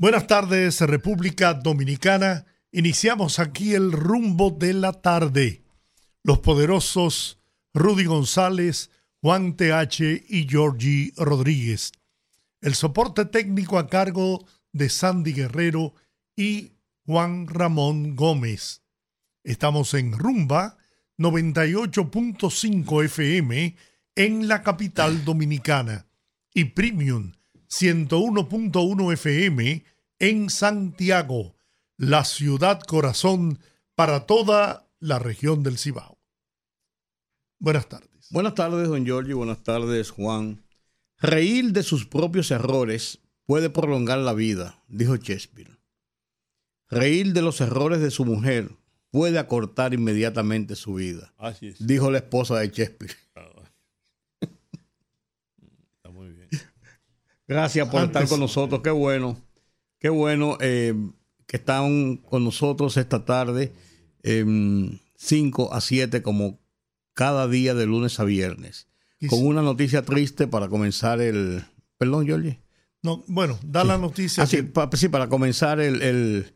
Buenas tardes, República Dominicana. Iniciamos aquí el rumbo de la tarde. Los poderosos Rudy González, Juan TH y Georgie Rodríguez. El soporte técnico a cargo de Sandy Guerrero y Juan Ramón Gómez. Estamos en Rumba 98.5 FM en la capital dominicana y Premium 101.1 FM en Santiago, la ciudad corazón para toda la región del Cibao. Buenas tardes. Buenas tardes, don Giorgio. Buenas tardes, Juan. Reír de sus propios errores puede prolongar la vida, dijo Shakespeare. Reír de los errores de su mujer puede acortar inmediatamente su vida, dijo la esposa de Shakespeare. Gracias por estar con nosotros. Qué bueno. Qué bueno eh, que están con nosotros esta tarde, 5 a 7, como cada día de lunes a viernes. Con una noticia triste para comenzar el. Perdón, Jorge. No, bueno, da la noticia. Ah, sí, para comenzar el,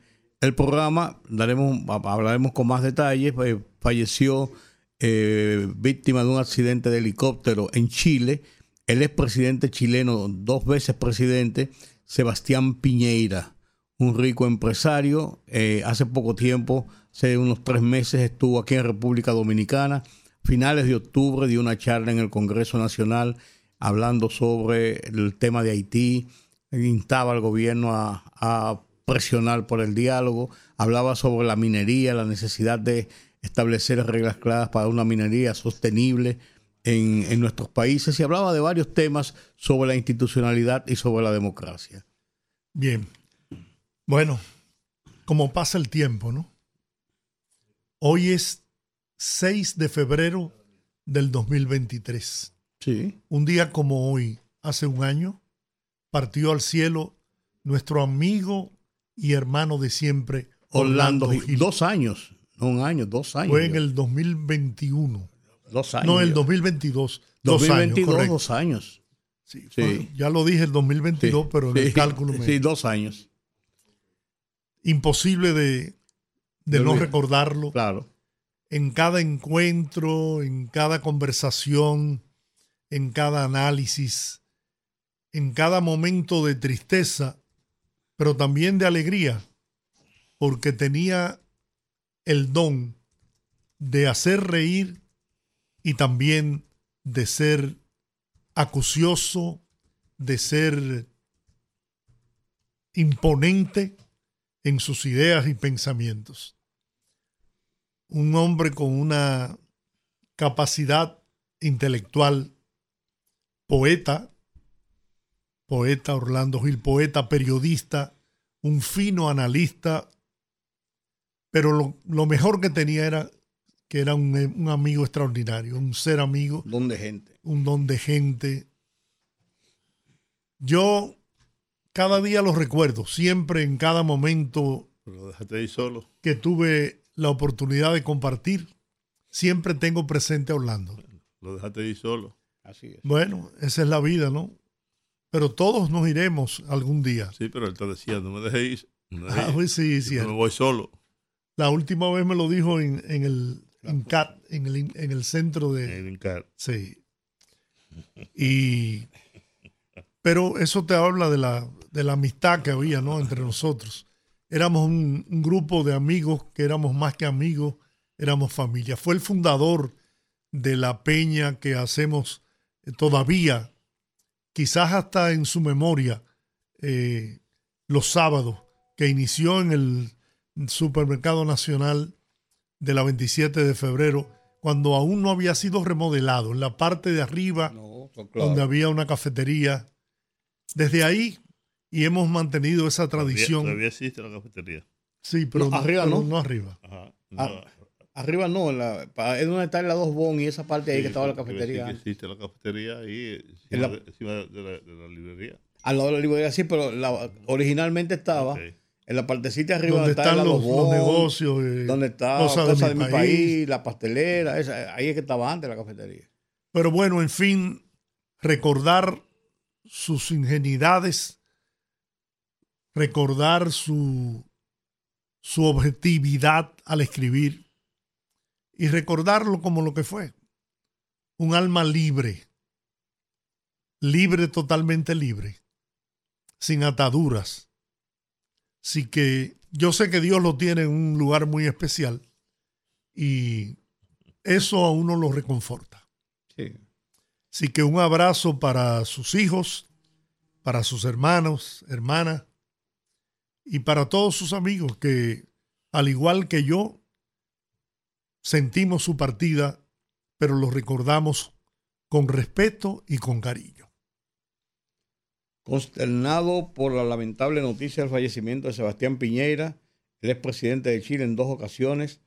programa, daremos, hablaremos con más detalles. Eh, falleció eh, víctima de un accidente de helicóptero en Chile el expresidente chileno, dos veces presidente, Sebastián Piñeira, un rico empresario. Eh, hace poco tiempo, hace unos tres meses, estuvo aquí en República Dominicana. Finales de octubre dio una charla en el Congreso Nacional hablando sobre el tema de Haití, instaba al gobierno a presionar por el diálogo, hablaba sobre la minería, la necesidad de establecer reglas claras para una minería sostenible en, nuestros países y hablaba de varios temas sobre la institucionalidad y sobre la democracia. Bien. Bueno, como pasa el tiempo, ¿no? Hoy es 6 de febrero del 2023. Sí. Un día como hoy, hace un año, partió al cielo nuestro amigo y hermano de siempre, Orlando, Gil. Dos años, no un año, dos años. Fue en el 2021. Dos años. No, el 2022. 2022, dos años. Dos años. Sí, ya lo dije el 2022, pero en el cálculo. Sí, dos años. Imposible de, de no recordarlo. Claro. En cada encuentro, en cada conversación, en cada análisis, en cada momento de tristeza, pero también de alegría, porque tenía el don de hacer reír y también de ser acucioso, de ser imponente en sus ideas y pensamientos. Un hombre con una capacidad intelectual, poeta, poeta Orlando Gil, poeta, periodista, un fino analista, pero lo, lo mejor que tenía era que era un, amigo extraordinario, un ser amigo. Un don de gente. Un don de gente. Yo cada día lo recuerdo, siempre en cada momento solo. que tuve la oportunidad de compartir, siempre tengo presente a Orlando. Lo dejaste ir solo. Así es. Bueno, esa es la vida, ¿no? Pero todos nos iremos algún día. Sí, pero él te decía, no me dejes ir. ah, pues sí, sí. No me voy solo. La última vez me lo dijo en, en el en el, en el centro de. En CAT. Sí. Y. Pero eso te habla de la, de la amistad que había, ¿no? Entre nosotros. Éramos un, grupo de amigos que éramos más que amigos, éramos familia. Fue el fundador de la peña que hacemos eh, todavía, quizás hasta en su memoria, eh, los sábados, que inició en el Supermercado Nacional de la 27 de febrero, cuando aún no había sido remodelado, en la parte de arriba, donde había una cafetería. Desde ahí y hemos mantenido esa tradición. Todavía, existe la cafetería. Sí, pero No, arriba no. no arriba. Ajá. Ah, Arriba no, en la, es donde está la dos bon y esa parte ahí que estaba la cafetería. Sí, existe la cafetería ahí encima, En la- de, encima de la, de la librería. Al lado de la librería sí, pero la- originalmente estaba Ok. En la partecita de arriba Donde está están los, los negocios. eh, donde está cosas Cosa, de de, mi mi país, la pastelera, esa- ahí es que estaba antes la cafetería. Pero bueno, en fin, recordar sus ingenuidades, recordar su, su objetividad al escribir y recordarlo como lo que fue. Un alma libre, libre, totalmente libre, sin ataduras. Así que yo sé que Dios lo tiene en un lugar muy especial y eso a uno lo reconforta. Sí. Así que un abrazo para sus hijos, para sus hermanos, hermanas y para todos sus amigos que, al igual que yo, sentimos su partida, pero lo recordamos con respeto y con cariño. Consternado por la lamentable noticia del fallecimiento de Sebastián Piñeira, el expresidente de Chile en dos ocasiones,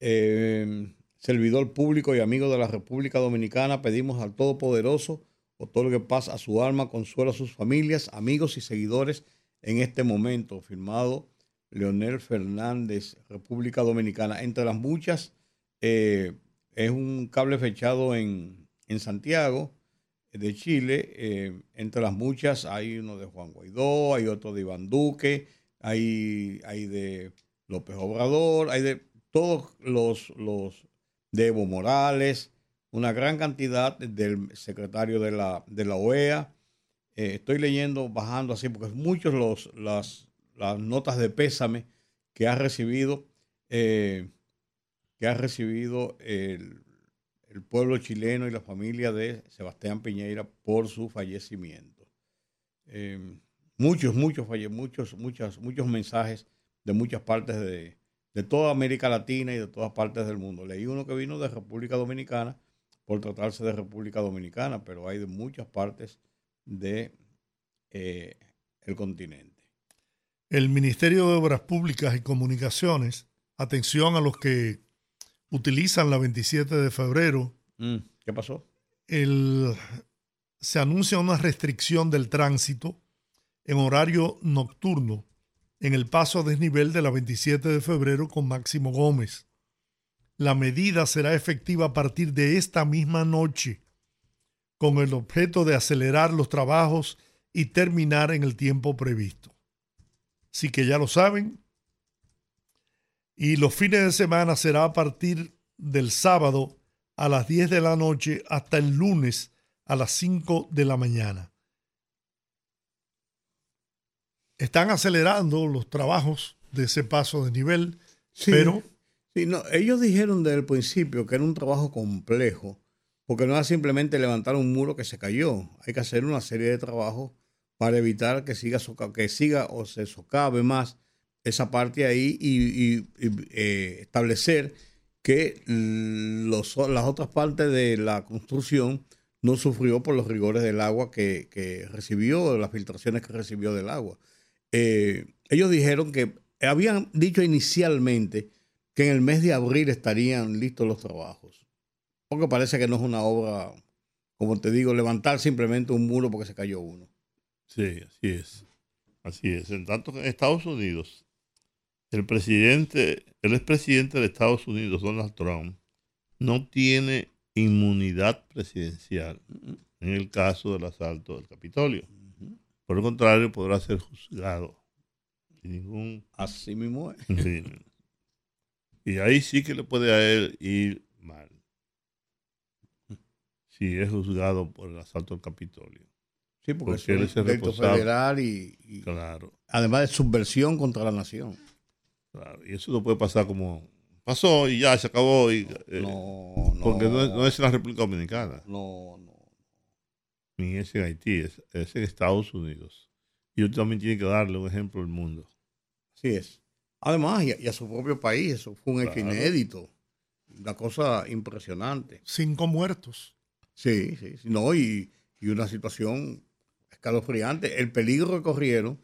eh, servidor público y amigo de la República Dominicana, pedimos al Todopoderoso otorgue paz a su alma, consuelo a sus familias, amigos y seguidores en este momento. Firmado Leonel Fernández, República Dominicana. Entre las muchas, eh, es un cable fechado en, en Santiago de Chile. eh, entre las muchas hay uno de Juan Guaidó, hay otro de Iván Duque, hay, hay de López Obrador, hay de todos los, los de Evo Morales, una gran cantidad del secretario de la, de la OEA. Eh, estoy leyendo, bajando así, porque muchos los, las, las notas de pésame que ha recibido, eh, que ha recibido el, el pueblo chileno y la familia de Sebastián Piñeira por su fallecimiento. Eh, muchos, muchos, muchos, muchas, muchos mensajes de muchas partes de, de toda América Latina y de todas partes del mundo. Leí uno que vino de República Dominicana por tratarse de República Dominicana, pero hay de muchas partes de eh, el continente. El Ministerio de Obras Públicas y Comunicaciones, atención a los que utilizan la 27 de febrero, Mm, ¿Qué pasó? el- se anuncia una restricción del tránsito en horario nocturno en el paso a desnivel de la 27 de febrero con Máximo Gómez. La medida será efectiva a partir de esta misma noche, con el objeto de acelerar los trabajos y terminar en el tiempo previsto. Así que ya lo saben. Y los fines de semana será a partir del sábado a las 10 de la noche hasta el lunes a las 5 de la mañana. Están acelerando los trabajos de ese paso de nivel, Sí. pero Sí, no, ellos dijeron desde el principio que era un trabajo complejo, porque no era simplemente levantar un muro que se cayó. Hay que hacer una serie de trabajos para evitar que siga, soca- que siga o se socave más esa parte ahí y, eh, establecer que los, las otras partes de la construcción no sufrió por los rigores del agua que, que recibió, las filtraciones que recibió del agua. Eh, ellos dijeron que habían dicho inicialmente que en el mes de abril estarían listos los trabajos. Porque parece que no es una obra, como te digo, levantar simplemente un muro porque se cayó uno. Sí, así es. Así es. En tanto Estados Unidos, el presidente, el expresidente de Estados Unidos, Donald Trump, no tiene inmunidad presidencial en el caso del asalto del Capitolio. Por el contrario, podrá ser juzgado sin ningún Así mismo es. Y ahí sí que le puede a él ir mal. Si es juzgado por el asalto al Capitolio. Sí, porque, Porque él es es el un responsable. federal y, y Claro. además de subversión contra la nación. Claro, y eso no puede pasar como pasó y ya se acabó. Y, eh, No, no. porque no es, no es en la República Dominicana, No, no. ni es en Haití, es, es en Estados Unidos. Y usted también tiene que darle un ejemplo al mundo. Así es. Además, y a, y a su propio país, eso fue un hecho Claro. inédito. Una cosa impresionante. cinco muertos. Sí, sí, sí. No, y, y una situación escalofriante. El peligro que corrieron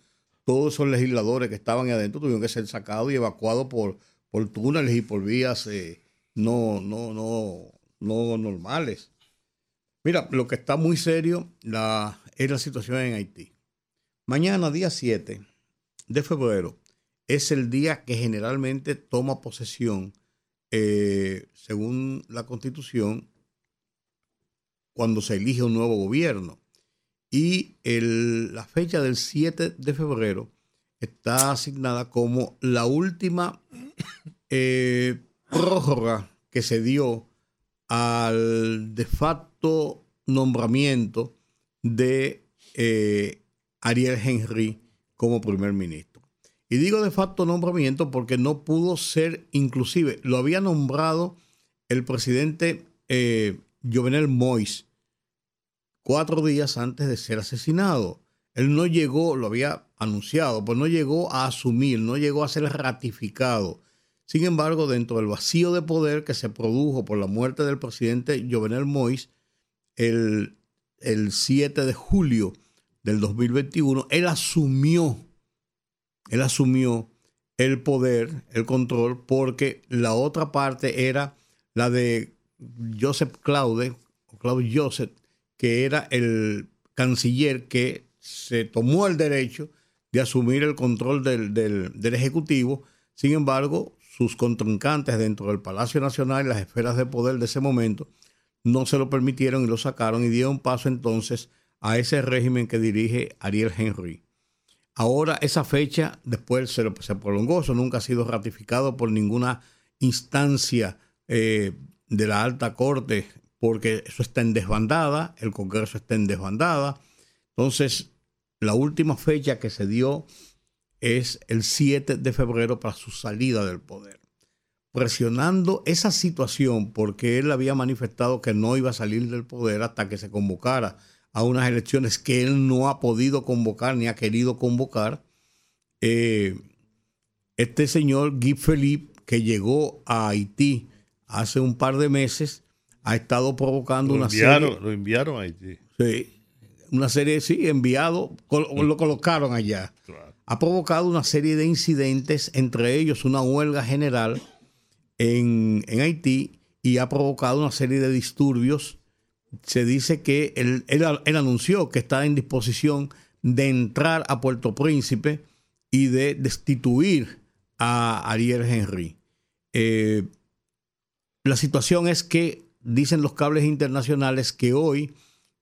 todos esos legisladores que estaban adentro tuvieron que ser sacados y evacuados por, por túneles y por vías eh, no, no, no, no normales. Mira, lo que está muy serio es la situación en Haití. Mañana, día 7 de febrero, es el día que generalmente toma posesión, eh, según la constitución, cuando se elige un nuevo gobierno. Y la fecha del 7 de febrero está asignada como la última eh, prórroga que se dio al de facto nombramiento de eh, Ariel Henry como primer ministro. Y digo de facto nombramiento porque no pudo ser inclusive, lo había nombrado el presidente eh, Jovenel Mois cuatro días antes de ser asesinado. Él no llegó, lo había anunciado, pues no llegó a asumir, no llegó a ser ratificado. Sin embargo, dentro del vacío de poder que se produjo por la muerte del presidente Jovenel Mois el, el 7 de julio del 2021, él asumió, él asumió el poder, el control, porque la otra parte era la de Joseph Claude, o Claude Joseph, que era el canciller que se tomó el derecho de asumir el control del, del Ejecutivo. Sin embargo, sus contrincantes dentro del Palacio Nacional y las esferas de poder de ese momento no se lo permitieron y lo sacaron y dieron paso entonces a ese régimen que dirige Ariel Henry. Ahora esa fecha después se, prolongó, eso nunca ha sido ratificado por ninguna instancia eh, de la alta corte porque eso está en desbandada, el Congreso está en desbandada. Entonces, la última fecha que se dio es el 7 de febrero para su salida del poder. Presionando esa situación porque él había manifestado que no iba a salir del poder hasta que se convocara a unas elecciones que él no ha podido convocar ni ha querido convocar. Eh, este señor Guy Philippe, que llegó a Haití hace un par de meses, ha estado provocando una serie. Lo enviaron a Haití. Sí, una serie, sí, enviado, lo colocaron allá. Claro ha provocado una serie de incidentes, entre ellos una huelga general en, Haití y ha provocado una serie de disturbios. Se dice que él, él, anunció que está en disposición de entrar a Puerto Príncipe y de destituir a Ariel Henry. Eh, la situación es que dicen los cables internacionales que hoy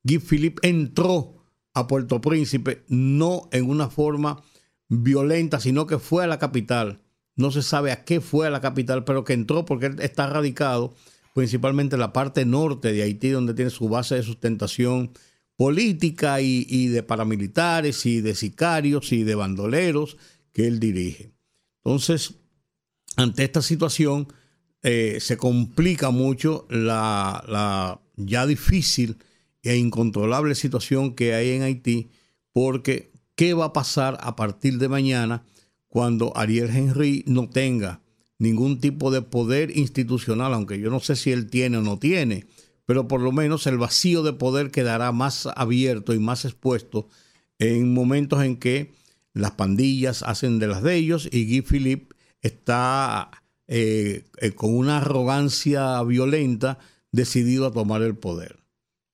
Guy Philippe entró a Puerto Príncipe no en una forma violenta, sino que fue a la capital. No se sabe a qué fue a la capital, pero que entró porque él está radicado principalmente en la parte norte de Haití, donde tiene su base de sustentación política y, de paramilitares y de sicarios y de bandoleros que él dirige. Entonces, ante esta situación, eh, se complica mucho la, la, ya difícil e incontrolable situación que hay en Haití, porque qué va a pasar a partir de mañana cuando Ariel Henry no tenga ningún tipo de poder institucional, aunque yo no sé si él tiene o no tiene, pero por lo menos el vacío de poder quedará más abierto y más expuesto en momentos en que las pandillas hacen de las de ellos y Guy Philippe está eh, eh, con una arrogancia violenta decidido a tomar el poder.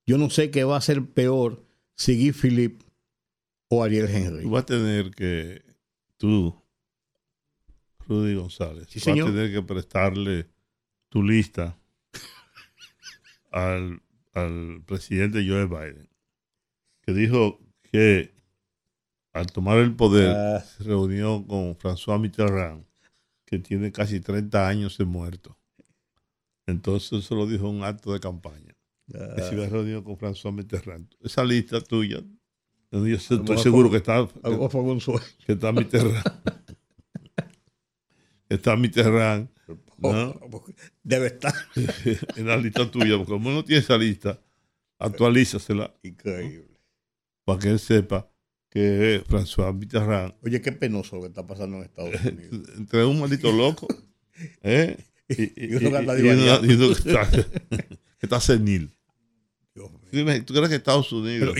Yo no sé qué va a ser peor si Guy Philippe o Ariel Henry. Tú vas a tener que, tú, Rudy González, vas a tener que prestarle tu lista al, presidente Joe Biden, que dijo que al tomar el poder ah. se reunió con François Mitterrand, que tiene casi 30 años de muerto. Entonces eso lo dijo en un acto de campaña. Que se iba reunido con François Mitterrand. Esa lista tuya yo estoy seguro que está. Que está Mitterrand. está Mitterrand. ¿no? Debe estar. en la lista tuya, porque como no tiene esa lista, actualízasela. Increíble. Para que él sepa que es François Mitterrand. Oye, qué penoso lo que está pasando en Estados Unidos. Entre un maldito loco. ¿eh? Y, uno que está senil. ¿Tú crees que Estados Unidos...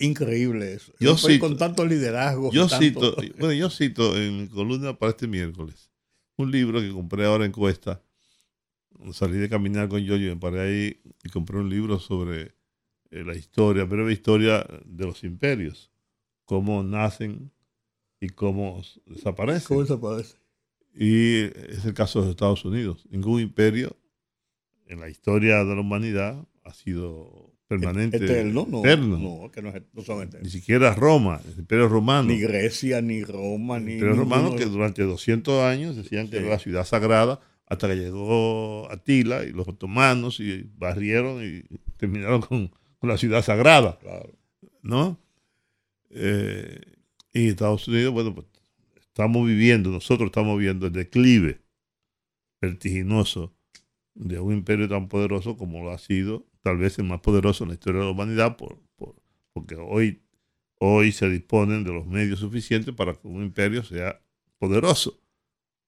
increíble eso. Yo cito, con tanto liderazgo. Yo cito, bueno, yo cito en mi columna para este miércoles un libro que compré ahora en Cuesta. Salí de caminar con yo y me paré ahí y compré un libro sobre eh, la historia, breve historia de los imperios. Cómo nacen y cómo desaparecen. ¿Cómo desaparecen? Y es el caso de Estados Unidos. Ningún imperio en la historia de la humanidad ha sido permanente. Eterno, no. No, que no, son Ni siquiera Roma, el imperio romano. Ni Grecia, ni Roma, ni. El imperio romano que durante 200 años decían que era la ciudad sagrada hasta que llegó Atila y los otomanos y barrieron y terminaron con, la ciudad sagrada. Claro. ¿No? Eh, y Estados Unidos, bueno, pues estamos viviendo, nosotros estamos viendo el declive vertiginoso de un imperio tan poderoso como lo ha sido, tal vez el más poderoso en la historia de la humanidad, por, porque hoy, hoy se disponen de los medios suficientes para que un imperio sea poderoso.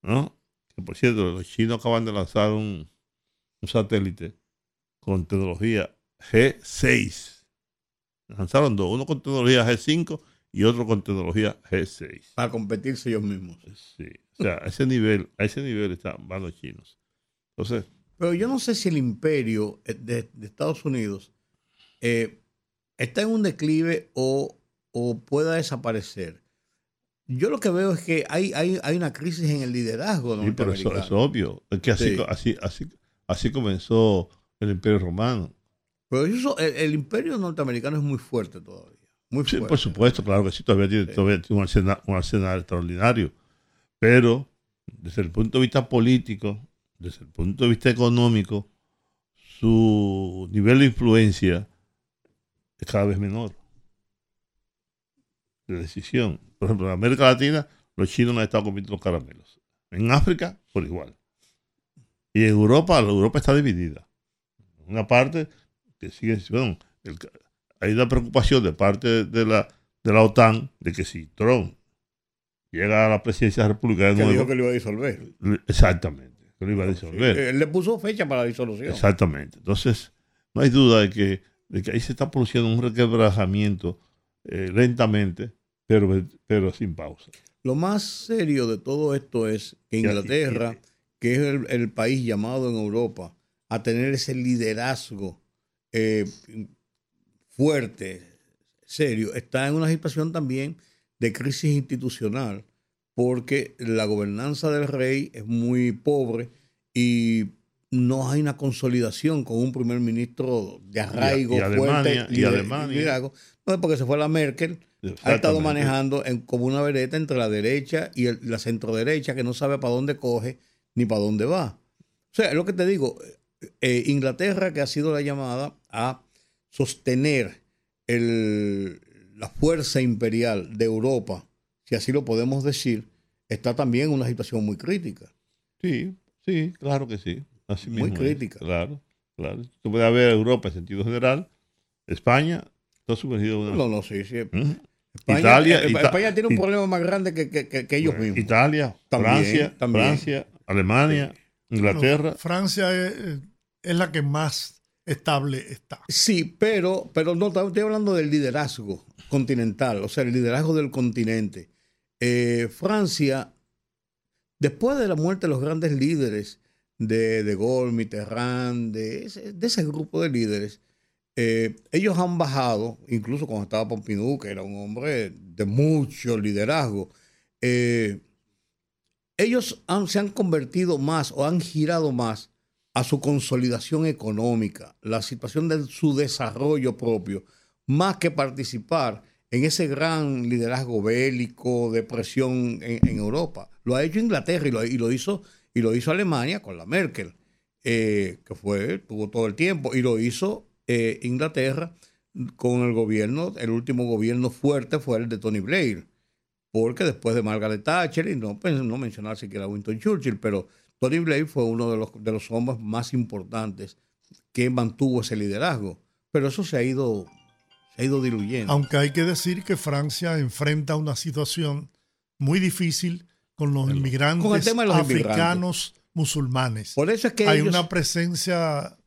¿no? Que por cierto, los chinos acaban de lanzar un, satélite con tecnología G6. Lanzaron dos, uno con tecnología G5 y otro con tecnología G6. Para competirse ellos mismos. Sí. O sea, a ese nivel, a ese nivel están, van los chinos. Entonces, pero yo no sé si el imperio eh, de, Estados Unidos eh, está en un declive o, pueda desaparecer. Yo lo que veo es que hay, hay, hay una crisis en el liderazgo. Sí, pero eso es obvio. Es que así, así, así, así comenzó el imperio romano. Pero eso, el, imperio norteamericano es muy fuerte todavía. Muy sí, por supuesto, claro que sí, todavía tiene, todavía tiene un, arsenal, un arsenal extraordinario. Pero desde el punto de vista político, desde el punto de vista económico, su nivel de influencia es cada vez menor. De decisión. Por ejemplo, en América Latina, los chinos no han estado comiendo los caramelos. En África, por igual. Y en Europa, Europa está dividida. Una parte que sigue, bueno, hay una preocupación de parte de la, de la OTAN de que si Trump llega a la presidencia de la República de nuevo. dijo que lo iba a disolver. Exactamente que lo iba a disolver. él le puso fecha para la disolución. Exactamente. Entonces, no hay duda de que, de que ahí se está produciendo un requebrajamiento eh, lentamente, pero, pero sin pausa. Lo más serio de todo esto es que Inglaterra, que es el, país llamado en Europa a tener ese liderazgo eh, fuerte, serio, está en una situación también de crisis institucional porque la gobernanza del rey es muy pobre y no hay una consolidación con un primer ministro de arraigo fuerte. Y Alemania. No, porque se fue la Merkel. Ha estado manejando en, como una vereta entre la derecha y la centroderecha que no sabe para dónde coge ni para dónde va. O sea, es lo que te digo. Eh, Inglaterra, que ha sido la llamada a sostener la fuerza imperial de Europa si así lo podemos decir, está también en una situación muy crítica. Sí, sí, claro que sí. Así muy crítica. Claro, claro. Tú puedes ver Europa en sentido general, España, todo sumergido en una... No, no, sí, sí. España, Italia, eh, España tiene un problema más grande que, que, ellos mismos. Italia, Francia, Francia, Alemania, Inglaterra. Francia es, es, la que más estable está. Sí, pero, pero no estoy hablando del liderazgo continental, o sea, el liderazgo del continente. Eh, Francia, después de la muerte de los grandes líderes de De Gaulle, Mitterrand, de ese, grupo de líderes, eh, ellos han bajado, incluso cuando estaba Pompidou, que era un hombre de mucho liderazgo, eh, ellos se han convertido más o han girado más a su consolidación económica, la situación de su desarrollo propio, más que participar en ese gran liderazgo bélico de presión en, Europa. Lo ha hecho Inglaterra y lo, hizo, y lo hizo Alemania con la Merkel, eh, que fue, tuvo todo el tiempo, y lo hizo eh, Inglaterra con el gobierno, el último gobierno fuerte fue el de Tony Blair, porque después de Margaret Thatcher, y no, pues, no mencionar siquiera Winston Churchill, pero Tony Blair fue uno de los, de los hombres más importantes que mantuvo ese liderazgo. Pero eso se ha ido ha ido diluyendo. Aunque hay que decir que Francia enfrenta una situación muy difícil con los inmigrantes africanos musulmanes. Por eso es que hay una presencia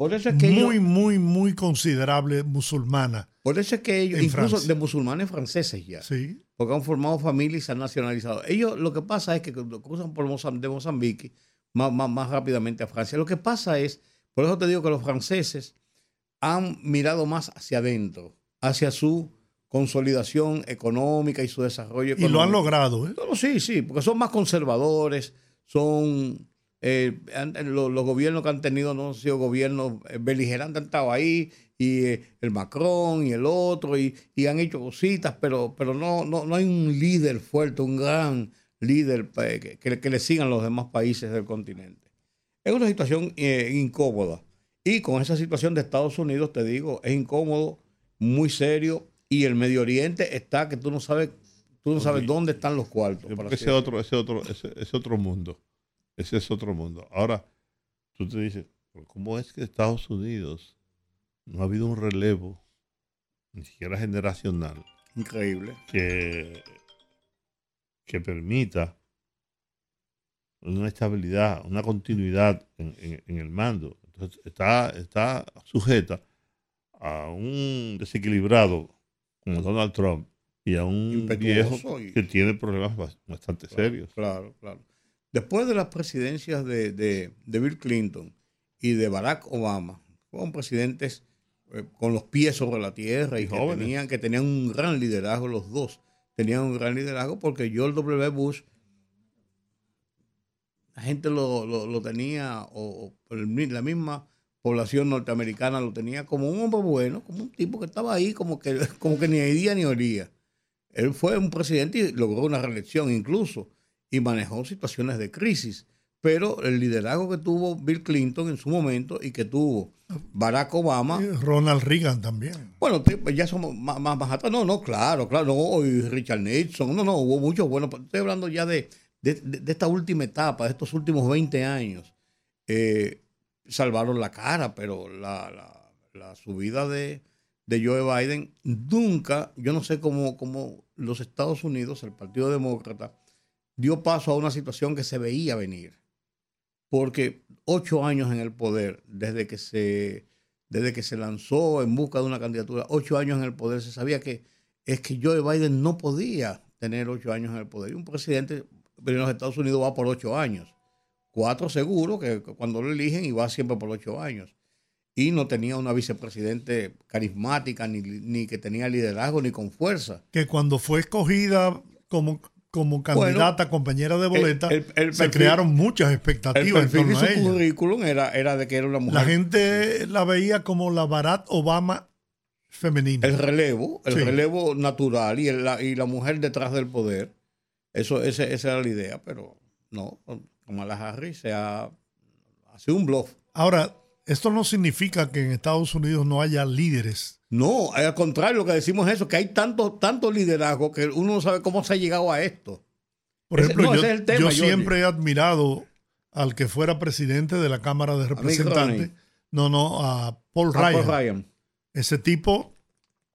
Por eso es que muy, muy, muy considerable musulmana. Por eso es que ellos, incluso de musulmanes franceses ya, sí. porque han formado familias y se han nacionalizado. Ellos lo que pasa es que cruzan por de Mozambique más, más, más rápidamente a Francia. Lo que pasa es, por eso te digo que los franceses han mirado más hacia adentro, hacia su consolidación económica y su desarrollo económico. Y lo han logrado, ¿eh? sí, sí, porque son más conservadores, son eh, los, gobiernos que han tenido no han sido gobiernos eh, beligerantes, han estado ahí, y eh, el Macron y el otro, y, han hecho cositas, pero, pero no, no, no hay un líder fuerte, un gran líder que, que, le sigan los demás países del continente. Es una situación incómoda. Y con esa situación de Estados Unidos, te digo, es incómodo, muy serio, y el Medio Oriente está que tú no sabes, tú no sabes dónde están los cuartos. Ese otro, ese otro, ese, otro mundo. Ese es otro mundo. Ahora, tú te dices, ¿cómo es que Estados Unidos no ha habido un relevo, ni siquiera generacional? Increíble. Que, que permita una estabilidad, una continuidad en, en el mando. Entonces, está, está sujeta a un desequilibrado como Donald Trump y a un viejo que tiene problemas bastante serios. Claro, claro. Después de las presidencias de, Bill Clinton y de Barack Obama, fueron presidentes eh, con los pies sobre la tierra y, que, tenían, que tenían un gran liderazgo, los dos tenían un gran liderazgo porque George W. Bush, la gente lo, tenía, o, la misma población norteamericana lo tenía como un hombre bueno, como un tipo que estaba ahí, como que, como que ni día ni olía. Él fue un presidente y logró una reelección incluso, y manejó situaciones de crisis. Pero el liderazgo que tuvo Bill Clinton en su momento y que tuvo Barack Obama. Ronald Reagan también. Bueno, ya somos más, más, atrás. No, no, claro, claro. No, y Richard Nixon. No, no, hubo muchos buenos. Estoy hablando ya de, de, esta última etapa, de estos últimos 20 años. Eh, salvaron la cara, pero la, subida de, Joe Biden nunca, yo no sé cómo, cómo los Estados Unidos, el Partido Demócrata, dio paso a una situación que se veía venir. Porque ocho años en el poder, desde que se, desde que se lanzó en busca de una candidatura, ocho años en el poder, se sabía que es que Joe Biden no podía tener ocho años en el poder. Y un presidente en los Estados Unidos va por ocho años cuatro seguro que cuando lo eligen y va siempre por ocho años. Y no tenía una vicepresidente carismática, ni, que tenía liderazgo, ni con fuerza. Que cuando fue escogida como, como candidata, compañera de boleta, se crearon muchas expectativas. El perfil de su currículum era, era de que era una mujer. La gente la veía como la Barack Obama femenina. El relevo, el relevo natural y, la, y la mujer detrás del poder. Eso, esa era la idea, pero no, Kamala Harris se ha, sido un bluff. Ahora, esto no significa que en Estados Unidos no haya líderes. No, al contrario, lo que decimos es eso, que hay tanto, tanto liderazgo que uno no sabe cómo se ha llegado a esto. Por ejemplo, yo, siempre he admirado al que fuera presidente de la Cámara de Representantes. No, no, a Paul, Ryan. Paul Ryan. Ese tipo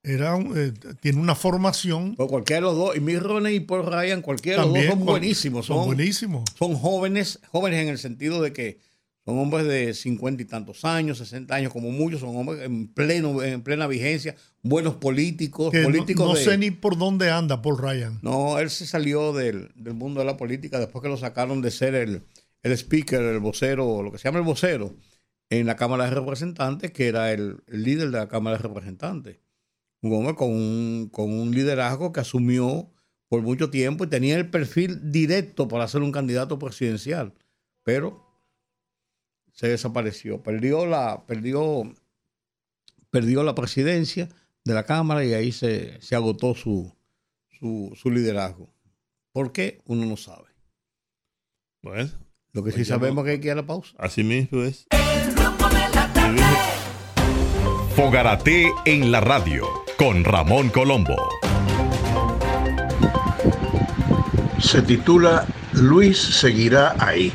era eh, tiene una formación. Pues cualquiera de los dos, y Mitt Romney y Paul Ryan, cualquiera de los dos son buenísimos. Son, buenísimos. Son jóvenes, jóvenes en el sentido de que son hombres de cincuenta y tantos años, 60 años como muchos, son hombres en pleno, en plena vigencia, buenos políticos, políticos. No, sé ni por dónde anda Paul Ryan. No, él se salió del, mundo de la política después que lo sacaron de ser el, el speaker, el vocero, lo que se llama el vocero, en la Cámara de Representantes, que era el líder de la Cámara de Representantes un hombre con un, con un liderazgo que asumió por mucho tiempo y tenía el perfil directo para ser un candidato presidencial, pero se desapareció, perdió la, perdió, perdió la presidencia de la Cámara y ahí se, agotó su, su, liderazgo. ¿Por qué? Uno no sabe. Bueno. Lo que sí pues sabemos que hay que ir a la pausa. Así mismo es. Fogarate en la radio con Ramón Colombo. Se titula Luis seguirá ahí.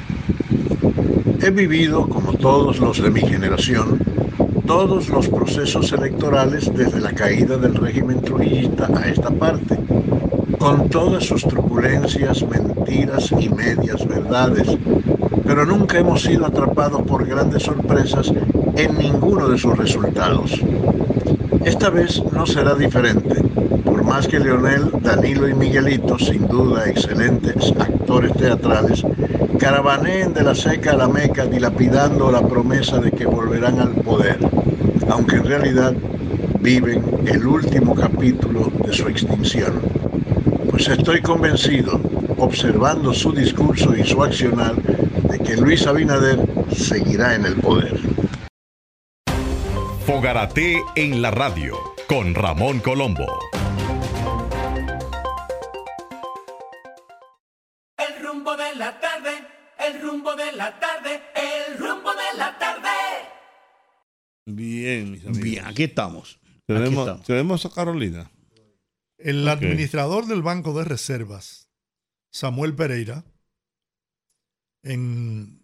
He vivido, como todos los de mi generación, todos los procesos electorales desde la caída del régimen trujillista a esta parte, con todas sus truculencias, mentiras y medias verdades, pero nunca hemos sido atrapados por grandes sorpresas en ninguno de sus resultados. Esta vez no será diferente. Por más que Leonel, Danilo y Miguelito, sin duda excelentes actores teatrales, caravaneen de la seca a la meca dilapidando la promesa de que volverán al poder, aunque en realidad viven el último capítulo de su extinción. Pues estoy convencido, observando su discurso y su accionar, de que Luis Abinader seguirá en el poder. Fogarate en la radio con Ramón Colombo. Aquí estamos. Aquí Tenemos, estamos. tenemos a Carolina. El administrador del Banco de Reservas, Samuel Pereira, en,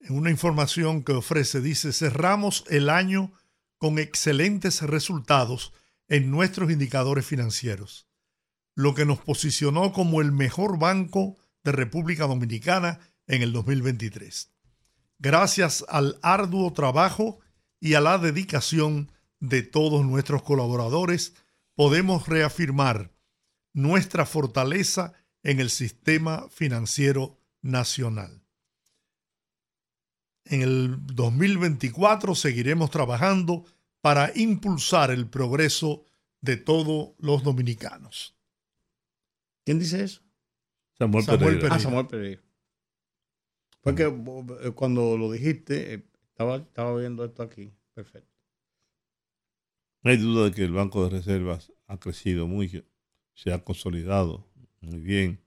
en una información que ofrece, dice, cerramos el año con excelentes resultados en nuestros indicadores financieros, lo que nos posicionó como el mejor banco de República Dominicana en el 2023. Gracias al arduo trabajo y a la dedicación de todos nuestros colaboradores, podemos reafirmar nuestra fortaleza en el sistema financiero nacional. En el 2024 seguiremos trabajando para impulsar el progreso de todos los dominicanos. ¿Quién dice eso? Samuel, Samuel Pereira. Pereira. Ah, Samuel Pereira. Porque eh, cuando lo dijiste, eh, estaba, estaba viendo esto aquí. Perfecto. No hay duda de que el Banco de Reservas ha crecido mucho, se ha consolidado muy bien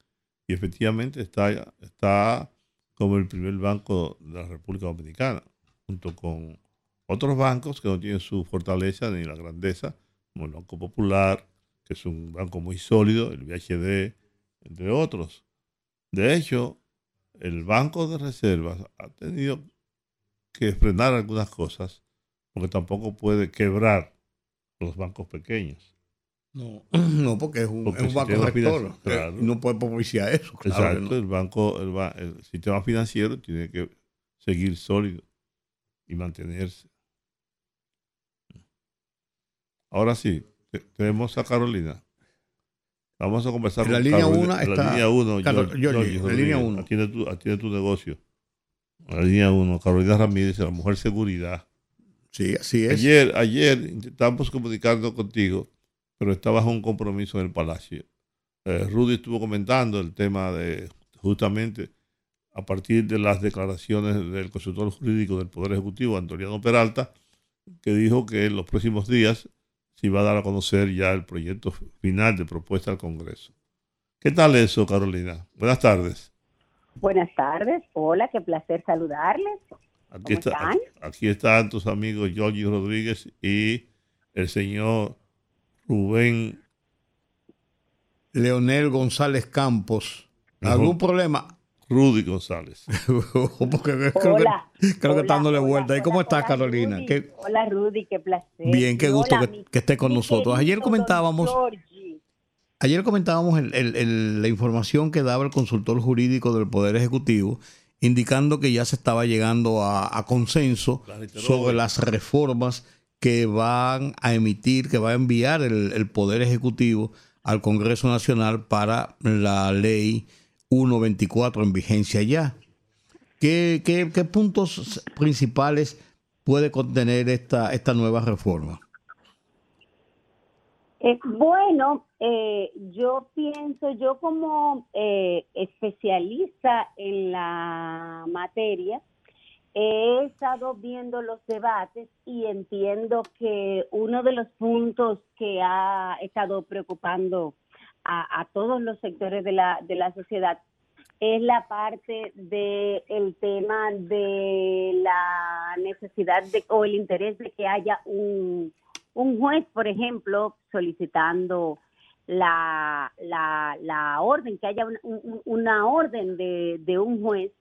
y efectivamente está, está como el primer banco de la República Dominicana, junto con otros bancos que no tienen su fortaleza ni la grandeza, como el Banco Popular, que es un banco muy sólido, el VHD, entre otros. De hecho, el Banco de Reservas ha tenido que frenar algunas cosas porque tampoco puede quebrar los bancos pequeños. No, no porque es un, Porque es un banco rector. financiero, claro. Eh, No puede propiciar eso. Claro Exacto, no. el banco, el, el sistema financiero tiene que seguir sólido y mantenerse. Ahora sí, te- tenemos a Carolina. Vamos a conversar En la con línea Carolina. uno En está la línea 1, Carol- la línea uno. Atiende tu, atiende tu negocio. La línea 1, Carolina Ramírez, la mujer seguridad. Sí, así es. Ayer, ayer intentamos comunicarnos contigo, pero estabas en un compromiso en el Palacio. Eh, Rudy estuvo comentando el tema de justamente a partir de las declaraciones del consultor jurídico del Poder Ejecutivo, Antoniano Peralta, que dijo que en los próximos días se iba a dar a conocer ya el proyecto final de propuesta al Congreso. ¿Qué tal eso, Carolina? Buenas tardes. Buenas tardes, hola, qué placer saludarles. Aquí, ¿Cómo está, están? aquí, aquí están tus amigos Giorgi Rodríguez y el señor Rubén Leonel González Campos. ¿Algún problema? Rudy González. Porque creo que, creo que está dándole hola, vuelta. ¿Y hola, cómo estás, Carolina? Rudy. ¿Qué- Hola, Rudy, qué placer. Bien, qué gusto hola, que- mi- que esté con nosotros. Ayer comentábamos-. Ayer comentábamos el- el- el- la información que daba el consultor jurídico del Poder Ejecutivo, indicando que ya se estaba llegando a, a consenso sobre las reformas que van a emitir, que va a enviar el, el Poder Ejecutivo al Congreso Nacional para la ley 124 en vigencia ya. ¿Qué, qué- qué puntos principales puede contener esta, esta nueva reforma? Eh, bueno, eh, yo pienso, yo como eh, especialista en la materia, he estado viendo los debates y entiendo que uno de los puntos que ha estado preocupando a, todos los sectores de la, de la sociedad es la parte del el tema de la necesidad de, o el interés de que haya un, un juez, por ejemplo, solicitando la, la, la orden, que haya un- un- una orden de, de un juez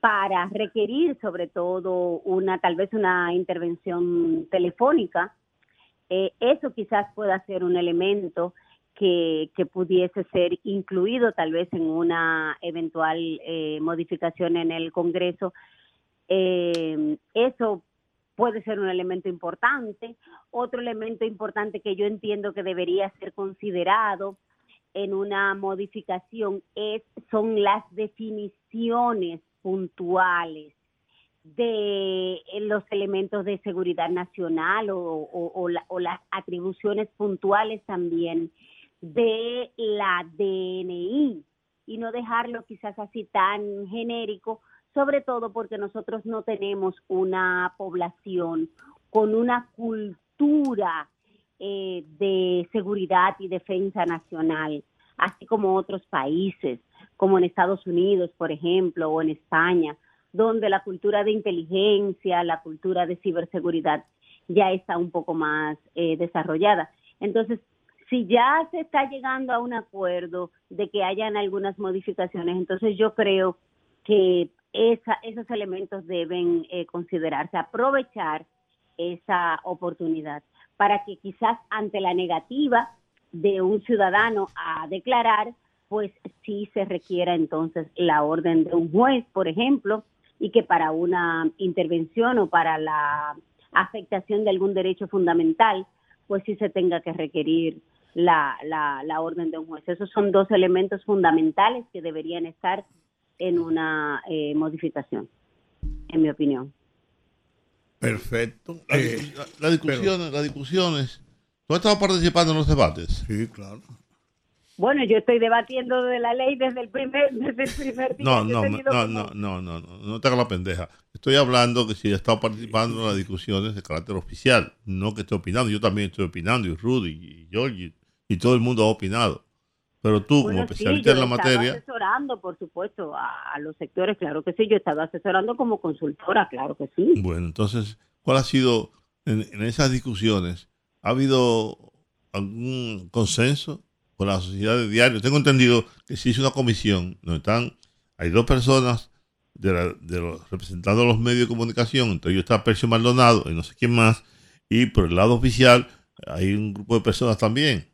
para requerir sobre todo una tal vez una intervención telefónica. Eh, eso quizás pueda ser un elemento que, que pudiese ser incluido tal vez en una eventual eh, modificación en el Congreso. Eh, eso puede ser un elemento importante. Otro elemento importante que yo entiendo que debería ser considerado en una modificación es, son las definiciones puntuales de eh, los elementos de seguridad nacional o, las atribuciones puntuales también de la DNI y no dejarlo quizás así tan genérico, sobre todo porque nosotros no tenemos una población con una cultura eh, de seguridad y defensa nacional, así como otros países, como en Estados Unidos, por ejemplo, o en España, donde la cultura de inteligencia, la cultura de ciberseguridad ya está un poco más eh, desarrollada. Entonces, si ya se está llegando a un acuerdo de que hayan algunas modificaciones, entonces yo creo que esos elementos deben eh, considerarse, aprovechar esa oportunidad para que quizás ante la negativa de un ciudadano a declarar, pues sí se requiera entonces la orden de un juez, por ejemplo, y que para una intervención o para la afectación de algún derecho fundamental, pues sí se tenga que requerir la, la, orden de un juez. Esos son dos elementos fundamentales que deberían estar en una eh, modificación, en mi opinión. Perfecto. La, eh, discusión, las discusiones. ¿Tú has estado participando en los debates? Sí, claro. Bueno, yo estoy debatiendo de la ley desde el primer, desde el primer día. No, no, no, no, no, no, no, no te hagas la pendeja. Estoy hablando que si he estado participando en las discusiones de carácter oficial, no que esté opinando. Yo también estoy opinando, y Rudy, y George, y todo el mundo ha opinado. Pero tú, como especialista en la materia. asesorando, por supuesto, a, los sectores, claro que sí. Yo he estado asesorando como consultora, claro que sí. Bueno, entonces, ¿cuál ha sido en, en esas discusiones? ¿Ha habido algún consenso? con la sociedad de diario. Tengo entendido que se hizo una comisión donde están, hay dos personas de, los representando los medios de comunicación, entre ellos está Percio Maldonado y no sé quién más, y por el lado oficial hay un grupo de personas también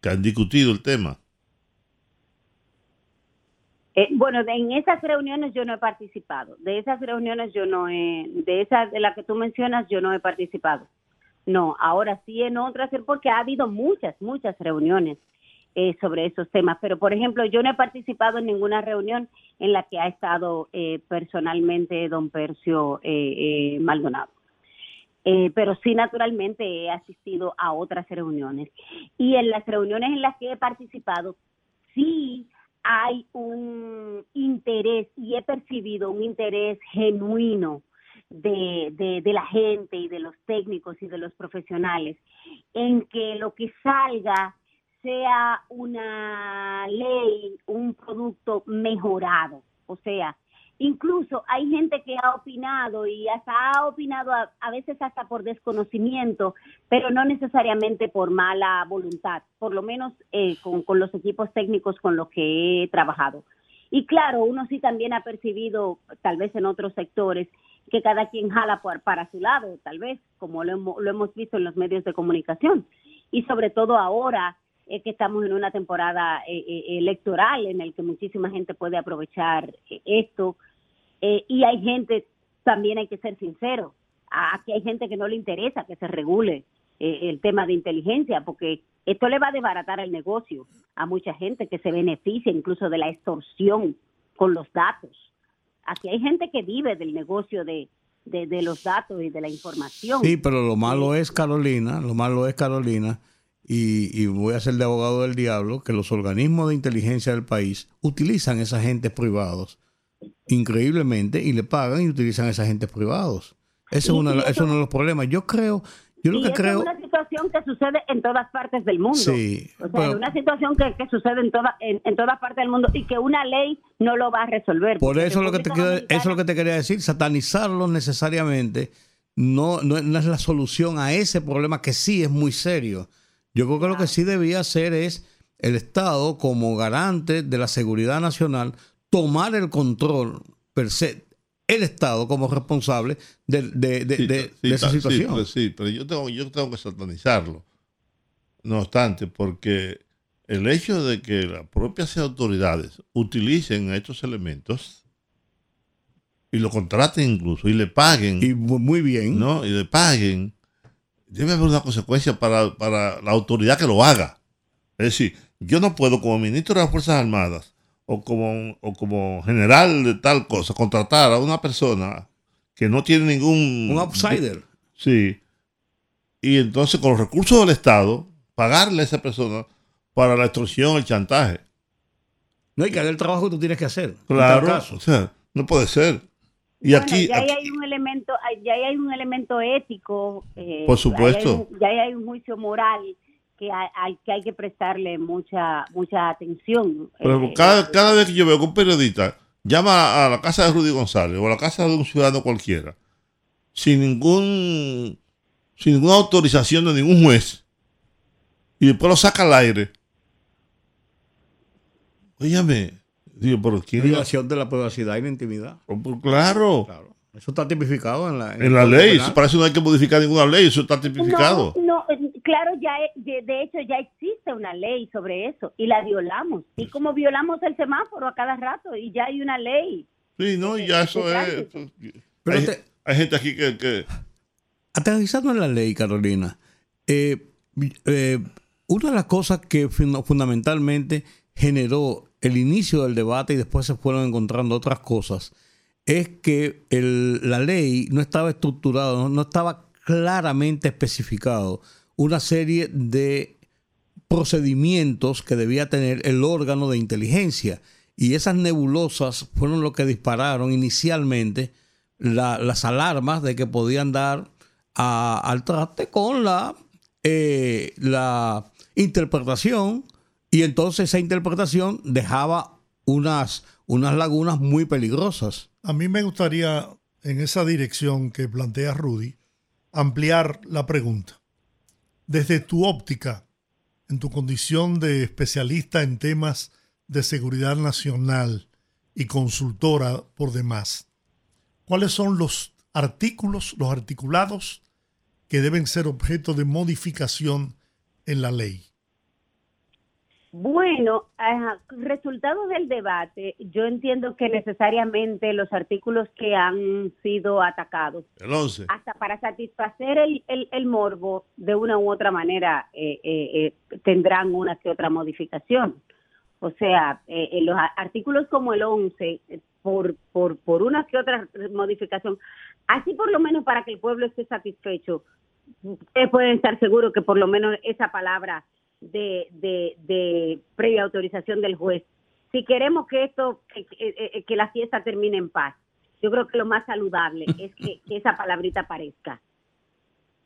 que han discutido el tema. Eh, bueno, en esas reuniones yo no he participado. De esas reuniones yo no he, de esas de las que tú mencionas yo no he participado. No, ahora sí en otras, porque ha habido muchas, muchas reuniones eh, sobre esos temas. Pero, por ejemplo, yo no he participado en ninguna reunión en la que ha estado eh, personalmente don Percio eh, pero sí, naturalmente, he asistido a otras reuniones. Y en las reuniones en las que he participado, sí hay un interés y he percibido un interés genuino de, de, la gente y de los técnicos y de los profesionales en que lo que salga sea una ley, un producto mejorado. O sea, incluso hay gente que ha opinado y hasta ha opinado a, veces hasta por desconocimiento, pero no necesariamente por mala voluntad, por lo menos eh, con, con los equipos técnicos con los que he trabajado. Y claro, uno sí también ha percibido, tal vez en otros sectores, que cada quien jala para su lado, tal vez, como lo hemos, lo hemos visto en los medios de comunicación. Y sobre todo ahora eh, que estamos en una temporada eh, eh, electoral en el que muchísima gente puede aprovechar esto. Y hay gente, también hay que ser sincero, aquí hay gente que no le interesa que se regule el tema de inteligencia, porque esto le va a desbaratar el negocio a mucha gente que se beneficia incluso de la extorsión con los datos aquí hay gente que vive del negocio de, los datos y de la información. Sí, pero lo malo es, Carolina, lo malo es, Carolina, y, voy a ser de abogado del diablo, que los organismos de inteligencia del país utilizan esos agentes privados increíblemente y le pagan y utilizan a esos agentes privados. Ese es, uno, es uno de los problemas. Yo creo yo lo que creo... Es una situación que sucede en todas partes del mundo. Sí, o sea, una situación que, sucede en, toda, en, todas partes del mundo y que una ley no lo va a resolver. Por eso, lo que te eso es lo que te quería decir, satanizarlo necesariamente no, no, es la solución a ese problema que sí es muy serio. Yo creo que lo que sí debía hacer es el Estado, como garante de la seguridad nacional, tomar el control per se el Estado como responsable de, esa situación. Sí, pero yo tengo, yo tengo que satanizarlo. No obstante, porque el hecho de que las propias autoridades utilicen estos elementos y lo contraten incluso y le paguen, Y muy bien. ¿no? Y le paguen, debe haber una consecuencia para, para la autoridad que lo haga. Es decir, yo no puedo como ministro de las Fuerzas Armadas o como, o como general de tal cosa contratar a una persona que no tiene ningún... Un outsider. Sí. Y entonces con los recursos del Estado, pagarle a esa persona para la extorsión, el chantaje. No hay que hacer el trabajo que tú tienes que hacer. Claro, caso. o sea, no puede ser. Y Bueno, aquí, ya aquí- hay un elemento, ya ahí hay un elemento ético. eh, Por supuesto. ahí hay Ya hay un juicio moral que hay, hay- que hay que prestarle mucha mucha atención. por ejemplo, Eh, cada, cada vez que yo veo que un periodista llama a la casa de Rudy González o a la casa de un ciudadano cualquiera, sin ningún sin ninguna autorización de ningún juez, y después lo saca al aire. Óyame, digo, pero ¿quién? Violación de la privacidad y la intimidad. Oh, pues Claro, Claro. Eso está tipificado en la, en la el ley, eso para eso no hay que modificar ninguna ley, eso está tipificado. No, no, eh, claro, ya de, hecho ya existe una ley sobre eso y la violamos. Y como violamos el semáforo a cada rato y ya hay una ley. Sí, no, ya eso es. Pero hay, te- hay gente aquí que, que Aterrizando en la ley, Carolina, eh, eh, una de las cosas que fun- fundamentalmente generó el inicio del debate y después se fueron encontrando otras cosas, es que el- la ley no estaba estructurada, no, no estaba claramente especificado una serie de procedimientos que debía tener el órgano de inteligencia. Y esas nebulosas fueron lo que dispararon inicialmente la- las alarmas de que podían dar a- al traste con la, eh, la interpretación y entonces esa interpretación dejaba unas, unas lagunas muy peligrosas. A mí me gustaría, en esa dirección que plantea Rudy, ampliar la pregunta. Desde tu óptica, en tu condición de especialista en temas de seguridad nacional y consultora por demás, ¿cuáles son los artículos, los articulados que deben ser objeto de modificación en la ley? Bueno, ajá, resultado del debate, yo entiendo que necesariamente los artículos que han sido atacados, el 11. hasta para satisfacer el, el, el morbo, de una u otra manera eh, eh, eh, tendrán una que otra modificación. O sea, eh, eh, los artículos como el 11, eh, por, por, por una que otra modificación, así por lo menos para que el pueblo esté satisfecho, ustedes pueden estar seguros que por lo menos esa palabra de, de, de previa autorización del juez, si queremos que esto, que, que- eh, que la fiesta termine en paz, yo creo que lo más saludable es que, que esa palabrita aparezca.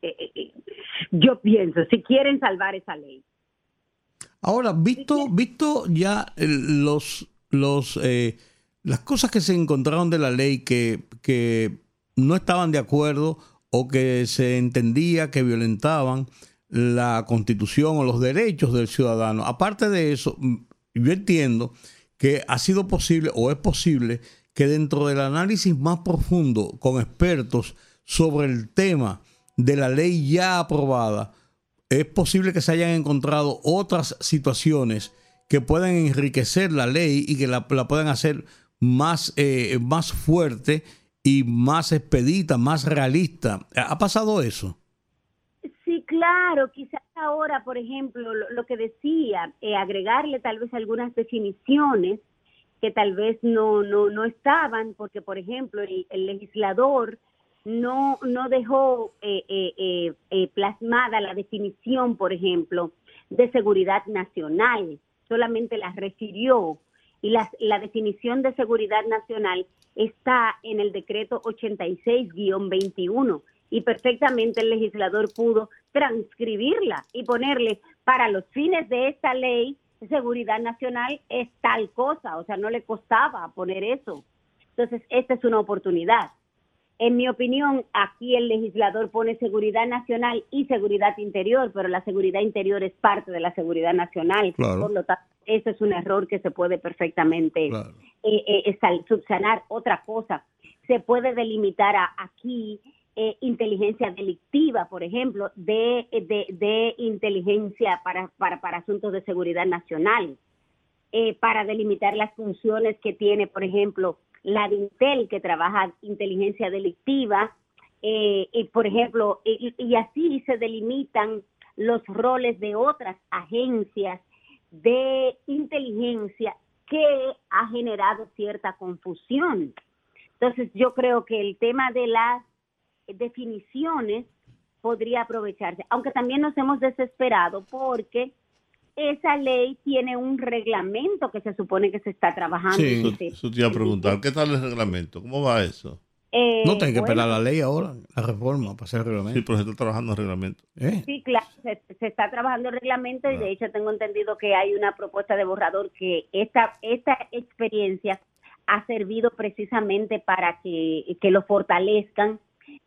Eh, eh, eh, yo pienso, si quieren salvar esa ley. Ahora, visto, visto ya los, los, eh, las cosas que se encontraron de la ley que, que no estaban de acuerdo o que se entendía que violentaban la constitución o los derechos del ciudadano. Aparte de eso, mm, yo entiendo que ha sido posible o es posible que dentro del análisis más profundo con expertos sobre el tema de la ley ya aprobada, es posible que se hayan encontrado otras situaciones que puedan enriquecer la ley y que la, la puedan hacer más, eh, más fuerte y más expedita, más realista. ¿Ha pasado eso? Claro, quizás ahora, por ejemplo, lo, que decía, eh, agregarle tal vez algunas definiciones que tal vez no, no, no estaban, porque, por ejemplo, el, el legislador no, no dejó eh, eh, eh, eh, plasmada la definición, por ejemplo, de seguridad nacional, solamente la refirió. Y la, la definición de seguridad nacional está en el decreto 86-21 y perfectamente el legislador pudo transcribirla y ponerle para los fines de esta ley seguridad nacional es tal cosa, o sea, no le costaba poner eso. Entonces, esta es una oportunidad. En mi opinión, aquí el legislador pone seguridad nacional y seguridad interior, pero la seguridad interior es parte de la seguridad nacional. Claro. Por lo tanto, ese es un error que se puede perfectamente Claro. eh, eh, subsanar. Otra cosa, se puede delimitar a- aquí eh, inteligencia delictiva, por ejemplo, de, inteligencia para, asuntos de seguridad nacional, eh, para delimitar las funciones que tiene, por ejemplo, la de Intel, que trabaja inteligencia delictiva, eh, y por ejemplo, y, y así se delimitan los roles de otras agencias de inteligencia que ha generado cierta confusión. Entonces, yo creo que el tema de las definiciones podría aprovecharse, aunque también nos hemos desesperado porque esa ley tiene un reglamento que se supone que se está trabajando. Eso, se- eso te iba a preguntar, ¿qué tal el reglamento? ¿Cómo va eso? Eh, No tiene que bueno, esperar la ley ahora, la reforma, para hacer el reglamento. Sí, pero se está trabajando el reglamento. ¿Eh? Sí, claro, se, se está trabajando el reglamento y de hecho tengo entendido que hay una propuesta de borrador que esta, esta experiencia ha servido precisamente para que, que lo fortalezcan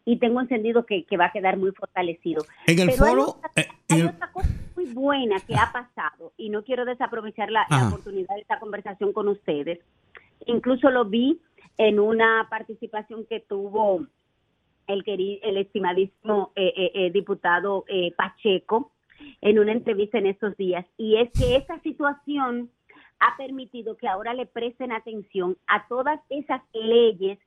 y tengo entendido que, que va a quedar muy fortalecido. En el Pero hay foro, otra- eh, hay el- otra cosa muy buena que ha pasado y no quiero desaprovechar la, oportunidad de esta conversación con ustedes. Incluso lo vi en una participación que tuvo el, queri- el estimadísimo eh, eh, eh, diputado eh, Pacheco en una entrevista en estos días y es que esta situación ha permitido que ahora le presten atención a todas esas leyes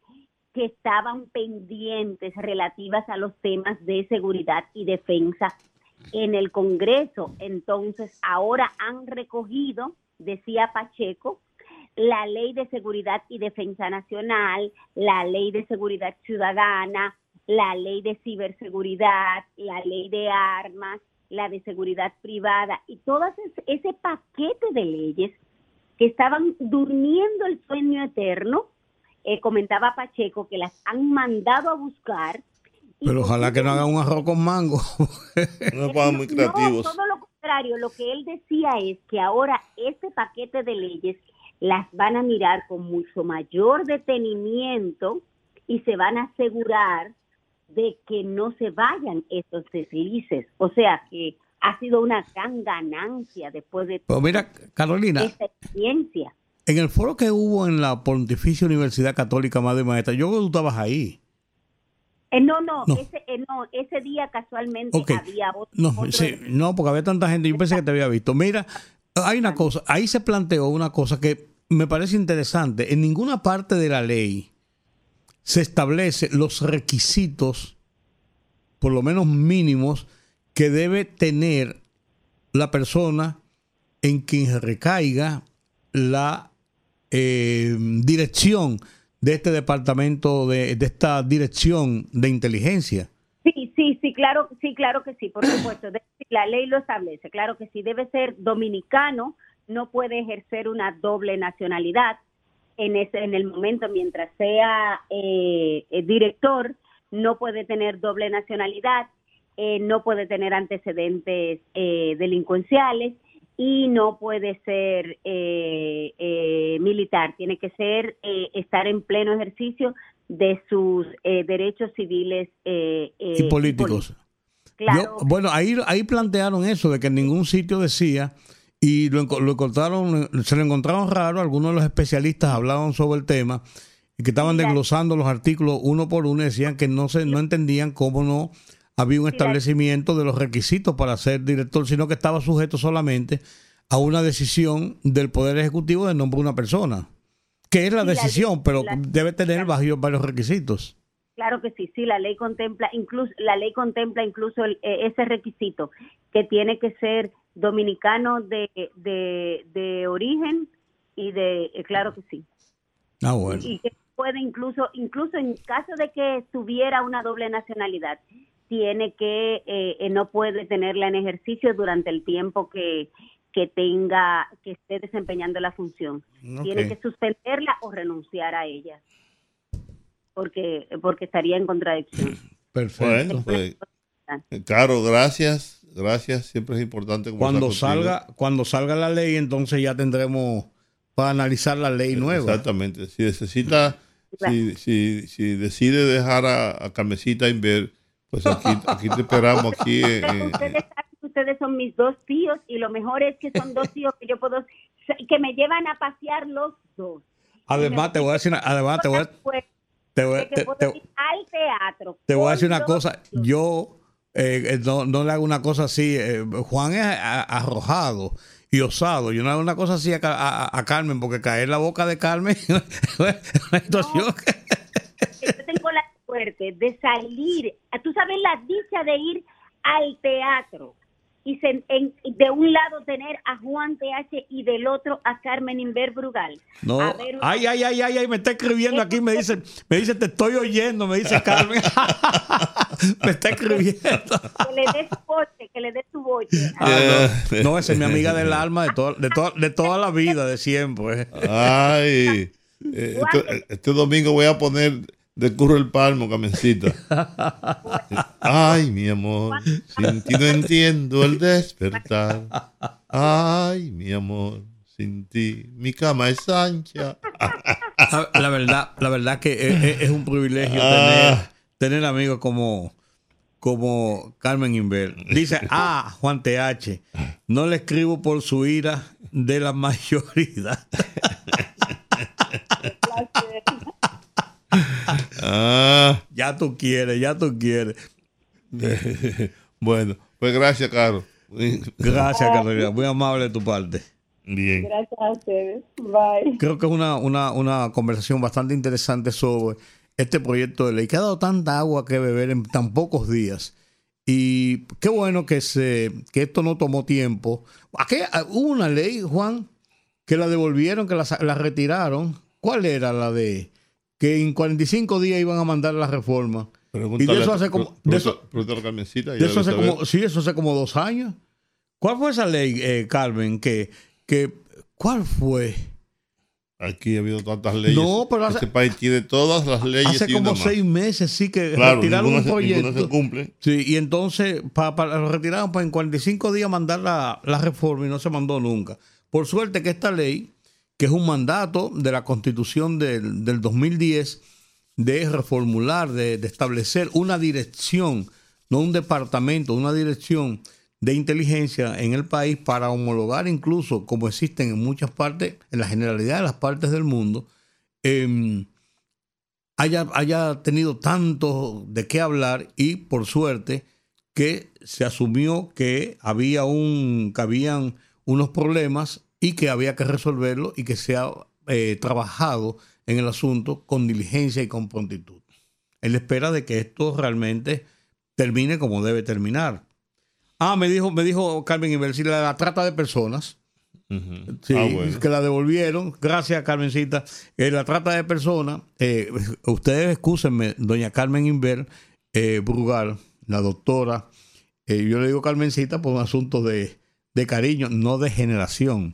que estaban pendientes relativas a los temas de seguridad y defensa en el Congreso. Entonces, ahora han recogido, decía Pacheco, la ley de seguridad y defensa nacional, la ley de seguridad ciudadana, la ley de ciberseguridad, la ley de armas, la de seguridad privada y todo ese, paquete de leyes que estaban durmiendo el sueño eterno, eh, comentaba Pacheco, que las han mandado a buscar. Pero ojalá que no hagan un arroz con mango. No se pongan muy no, creativos. todo lo contrario, lo que él decía es que ahora este paquete de leyes las van a mirar con mucho mayor detenimiento y se van a asegurar de que no se vayan estos deslices. O sea que ha sido una gran ganancia después de Pero mira, Carolina, esta experiencia. En el foro que hubo en la Pontificia Universidad Católica Madre Maestra, yo creo que tú estabas ahí. Eh, no, no, No. Ese, eh, no, ese día casualmente Ok. había otro. No, otro sí, no, porque había tanta gente, yo pensé que te había visto. Mira, hay una cosa, ahí se planteó una cosa que me parece interesante. En ninguna parte de la ley se establece los requisitos, por lo menos mínimos, que debe tener la persona en quien recaiga la eh, dirección de este departamento, de, de esta dirección de inteligencia. Sí, sí, sí, claro, sí, claro que sí, por supuesto. La ley lo establece, claro que sí, debe ser dominicano, no puede ejercer una doble nacionalidad en ese, en el momento mientras sea eh, eh, director, no puede tener doble nacionalidad, eh, no puede tener antecedentes eh, delincuenciales y no puede ser eh, eh, militar, tiene que ser eh, estar en pleno ejercicio de sus eh, derechos civiles eh, eh, y políticos. Claro, Yo- bueno, ahí, ahí plantearon eso, de que en ningún sitio decía, y lo, lo encontraron, se lo encontraron raro, algunos de los especialistas hablaban sobre el tema, y que estaban desglosando los artículos uno por uno y decían que no se, no entendían cómo no había un establecimiento de los requisitos para ser director, sino que estaba sujeto solamente a una decisión del Poder Ejecutivo de nombre de una persona. Que es la Sí, la- decisión, pero la- debe tener varios, varios requisitos. Claro que sí, sí, la ley contempla incluso la ley contempla incluso el- eh, ese requisito que tiene que ser dominicano de, de, de origen y de eh, claro que sí Ah, bueno. y que puede incluso incluso en caso de que tuviera una doble nacionalidad tiene que eh, eh, no puede tenerla en ejercicio durante el tiempo que que tenga que esté desempeñando la función tiene que suspenderla o renunciar a ella porque porque estaría en contradicción Perfecto. Pues, Caro, gracias. Gracias. Siempre es importante Cuando contigo. salga, cuando salga la ley, entonces ya tendremos para analizar la ley nueva. Exactamente. Si necesita, si, si, si decide dejar a, a Carmesita Inver, pues aquí, aquí te esperamos aquí. en- en- ustedes saben que ustedes son mis dos tíos y lo mejor es que son dos tíos que yo puedo que me llevan a pasear los dos Además, te voy a decir, una- además, te voy a, te voy te- te- ir al teatro te voy a decir una cosa. Yo eh, eh, no, no le hago una cosa así. eh, Juan es a- arrojado y osado. Yo no hago una cosa así a, a- a Carmen, porque caer la boca de Carmen es una situación que- Yo tengo la suerte de salir, tú sabes la dicha de ir al teatro y se- en- de un lado tener a Juan TH y del otro a Carmen Inver Brugal. No, A ver ay, ay, ay, ay, ay, me está escribiendo aquí, me dice, me dice, te estoy oyendo, me dice Carmen. me está escribiendo. Que le dé su boche, que le dé su boche. Ah, no, no, esa es mi amiga del alma de, to- de, to- de toda la vida, de siempre. Ay, eh, este, este domingo voy a poner de curro el palmo, Carmencita. Ay, mi amor, sin ti no entiendo el despertar. Ay, mi amor, sin ti mi cama es ancha. La, la verdad, la verdad que es, es- es un privilegio tener, Ah. tener amigos como, como Carmen Inver. Dice, ah, Juan TH, no le escribo por su ira de la mayoría. Ah, ya tú quieres, ya tú quieres. bueno, pues gracias, Caro. Gracias, Carolina. Muy amable de tu parte. Bien. Gracias a ustedes. Bye. Creo que es una, una, una conversación bastante interesante sobre este proyecto de ley que ha dado tanta agua que beber en tan pocos días. Y qué bueno que, se, que esto no tomó tiempo. Aquí hubo una ley, Juan, que la devolvieron, que la, sa- la retiraron. ¿Cuál era la de que en 45 días iban a mandar la reforma? Y de eso hace como... de eso- Pregúntale de eso hace como, sí, eso hace como dos años. ¿Cuál fue esa ley, eh, Carmen? Que, que, ¿Cuál fue? Aquí ha habido tantas leyes. No, pero hace- este país tiene todas las leyes Hace y una como más. seis meses, sí, que Claro, retiraron un proyecto. se cumple. Sí, y entonces pa- pa- lo retiraron para en 45 días mandar la, la reforma y no se mandó nunca. Por suerte que esta ley, que es un mandato de la constitución del, del 2010, de reformular, de, de establecer una dirección, no un departamento, una dirección de inteligencia en el país para homologar incluso, como existen en muchas partes, en la generalidad de las partes del mundo, em, haya, haya tenido tanto de qué hablar y por suerte que se asumió que había un que habían unos problemas y que había que resolverlo y que se ha eh, trabajado en el asunto con diligencia y con prontitud. Él espera de que esto realmente termine como debe terminar. Ah, me dijo, me dijo Carmen Ibersi, la, la trata de personas. Sí, Ah, bueno. que la devolvieron. Gracias, Carmencita. Eh, la trata de personas. eh, ustedes excúsenme, doña Carmen Inver eh, Brugal, la doctora. eh, yo le digo Carmencita por un asunto de, de cariño, no de generación.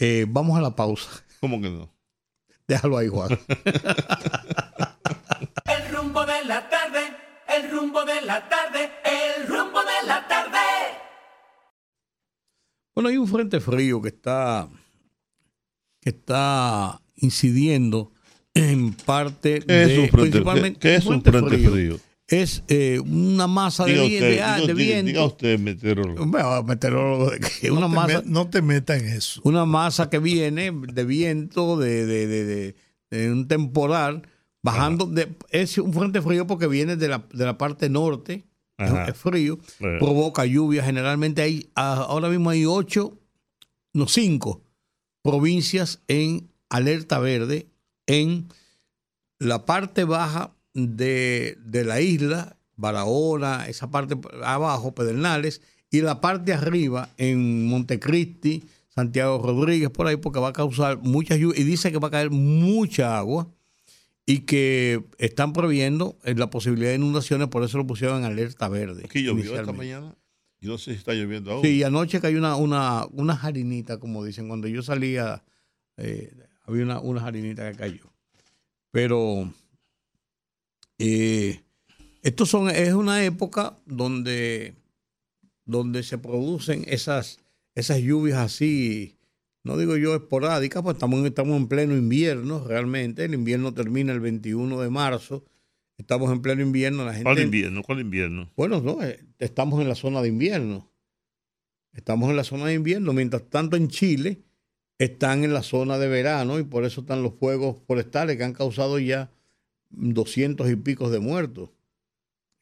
Eh, vamos a la pausa. ¿Cómo que no? Déjalo ahí, Juan. El rumbo de la tarde, el rumbo de la tarde, el rumbo de la tarde. Bueno, hay un frente frío que está, que está incidiendo en parte ¿Qué es de un frente, principalmente qué- qué es un frente frío? Es eh, una masa de, usted, de- diga- de diga- viento. diga usted, meteorólogo. Bueno, meteorólogo, de que una no, te masa, me- no te metas en eso. una masa que viene de viento, de, de, de, de- de un temporal, bajando. De, es un frente frío porque viene de la, de la parte norte, es- Ajá. es frío, provoca lluvia. Generalmente hay, ah, ahora mismo hay ocho, no cinco provincias en alerta verde en la parte baja de, de la isla, Barahona, esa parte abajo, Pedernales, y la parte arriba en Montecristi, Santiago Rodríguez, por ahí, porque va a causar mucha lluvia y dice que va a caer mucha agua y que están previendo eh, la posibilidad de inundaciones, por eso lo pusieron en alerta verde. Aquí llovió esta mañana. Yo no sé si está lloviendo aún. Sí, anoche cayó una, una, una jarinita, como dicen. Cuando yo salía, eh, había una, una jarinita que cayó. Pero eh, esto son, es una época donde, donde se producen esas, esas lluvias así, no digo yo esporádicas, pues estamos, en- estamos en pleno invierno realmente. El invierno termina el 21 de marzo. Estamos en pleno invierno. La gente, ¿Cuál invierno? ¿Cuál invierno? bueno, no, eh, estamos en la zona de invierno. Estamos en la zona de invierno. Mientras tanto, en Chile están en la zona de verano y por eso están los fuegos forestales que han causado ya doscientos y pico de muertos.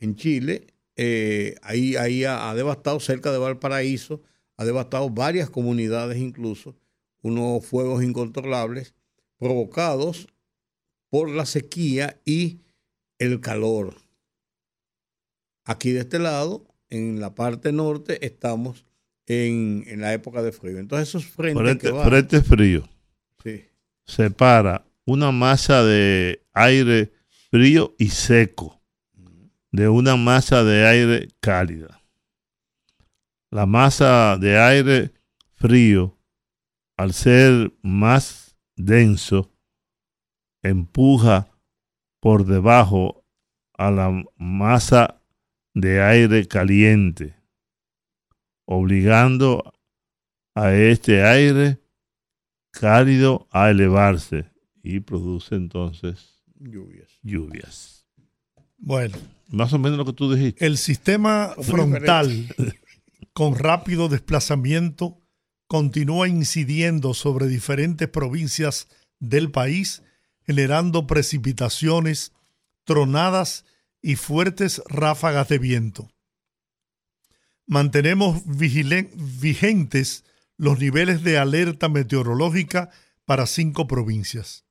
En Chile, eh, ahí, ahí ha, ha devastado cerca de Valparaíso, ha devastado varias comunidades incluso, unos fuegos incontrolables provocados por la sequía y el calor. Aquí de este lado, en la parte norte, estamos en, en la época de frío. Entonces esos frentes Frente, que van- frente frío. sí, separa una masa de aire frío y seco de una masa de aire cálida. La masa de aire frío, al ser más denso, empuja por debajo a la masa de aire caliente, obligando a este aire cálido a elevarse y produce entonces lluvias. lluvias. Bueno, Más o menos lo que tú dijiste. el sistema frontal con rápido desplazamiento continúa incidiendo sobre diferentes provincias del país, generando precipitaciones, tronadas y fuertes ráfagas de viento. Mantenemos vigentes los niveles de alerta meteorológica para cinco provincias.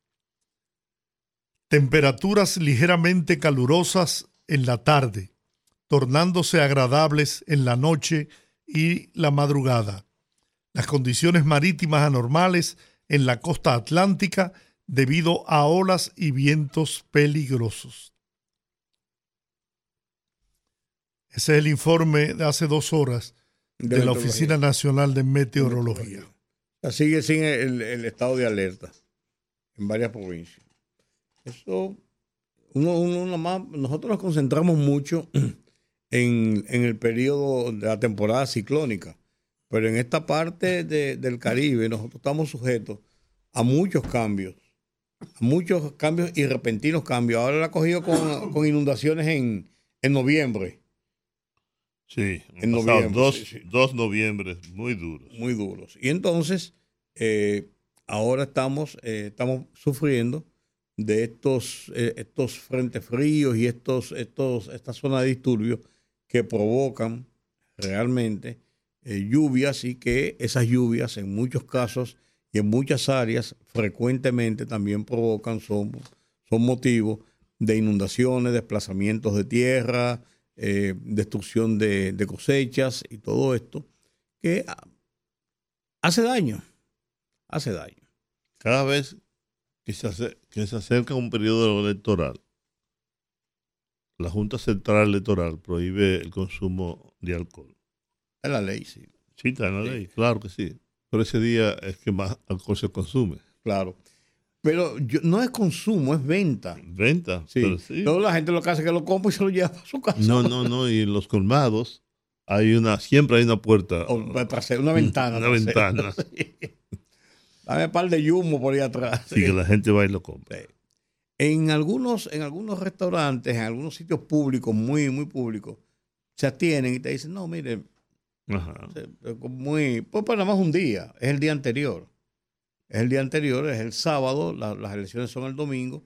Temperaturas ligeramente calurosas en la tarde, tornándose agradables en la noche y la madrugada. Las condiciones marítimas anormales en la costa atlántica debido a olas y vientos peligrosos. Ese es el informe de hace dos horas de, la Oficina Nacional de Meteorología. Sigue sin el, el estado de alerta en varias provincias. Eso, uno, uno nada más, nosotros nos concentramos mucho en, en el periodo de la temporada ciclónica, pero en esta parte de- del Caribe nosotros estamos sujetos a muchos cambios, a muchos cambios y repentinos cambios. Ahora la ha cogido con, con inundaciones en, en noviembre, Sí, En noviembre, Dos, sí, sí. dos noviembres muy duros. muy duros. Y entonces, eh, ahora estamos, eh, estamos sufriendo de estos, eh, estos frentes fríos y estos, estos, esta zona de disturbio que provocan realmente eh, lluvias y que esas lluvias en muchos casos y en muchas áreas frecuentemente también provocan, son, son motivos de inundaciones, desplazamientos de tierra, eh, destrucción de, de cosechas y todo esto que hace daño, hace daño. Cada vez que se, que se acerca un periodo electoral, la Junta Central Electoral prohíbe el consumo de alcohol. Es la ley, sí, Sí, está en la Sí. ley, claro que sí. Pero ese día es que más alcohol se consume. claro. Pero yo- no es consumo, es venta. Venta. Sí. pero sí. Toda la gente lo que hace es que lo compra y se lo lleva a su casa. No, no, no. Y en los colmados hay una, siempre hay una puerta. O trasera, una ventana. Una trasera. ventana. Sí. Dame un par de humo por ahí atrás. Así que la gente va y lo compra. Sí. En algunos, en algunos restaurantes, en algunos sitios públicos, muy, muy públicos, se atienen y te dicen, no, mire, Ajá. se- muy, pues para nada más un día, es el día anterior. Es el día anterior, es el sábado, la- las elecciones son el domingo.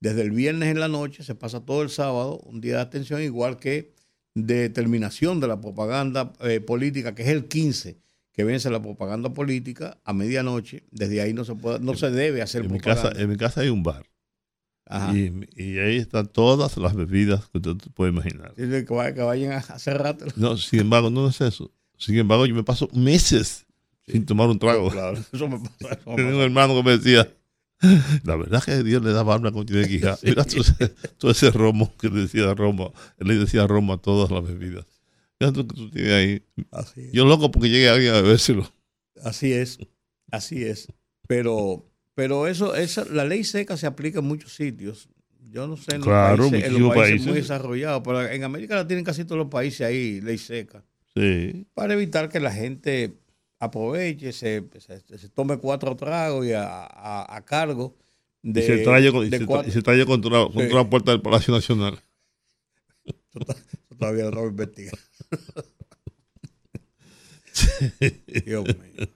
Desde el viernes en la noche se pasa todo el sábado, un día de atención, igual que de terminación de la propaganda eh, política, que es el 15, que vence la propaganda política a medianoche. Desde ahí no se puede, no se debe hacer En mi, casa, propaganda. en mi casa hay un bar. Ajá. Y, y ahí están todas las bebidas que usted puede imaginar. Que, vaya- que vayan a hacer rato. No, sin embargo, no es eso. Sin embargo, yo me paso meses sin tomar un trago. Claro, eso me pasa. eso me Tenía un hermano que me decía, la verdad que Dios le daba cantidad de quija. Mira todo ese, todo ese romo que le decía romo. Él le decía romo a todas las bebidas. Mira tú que tú tienes ahí. Así es. Yo loco porque llegue alguien a bebérselo. Así es, así es. Pero, pero eso, esa, la ley seca se aplica en muchos sitios. Yo no sé en los Claro, países, en los países, países. muy desarrollados, pero en América la tienen casi todos los países ahí, ley seca, Sí. para evitar que la gente aproveche, se, se, se tome cuatro tragos y a, a- a cargo de, y se trae, y se, tra- cuatro- y se trae contra, contra Sí. la puerta del Palacio Nacional. Todavía no lo investiga. Dios mío.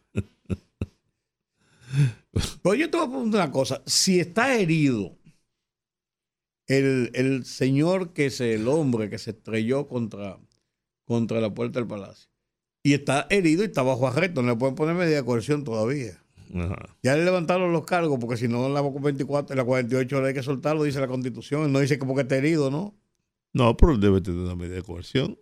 Pues yo te voy a preguntar una cosa. Si está herido el, el señor que es el hombre que se estrelló contra, contra la puerta del palacio, y está herido y está bajo arresto. No le pueden poner medida de coerción todavía. Ajá. Ya le levantaron los cargos porque si no en la 24, en la 48 horas hay que soltarlo, dice la constitución. No dice que porque está herido, ¿no? No, pero él debe tener una medida de coerción.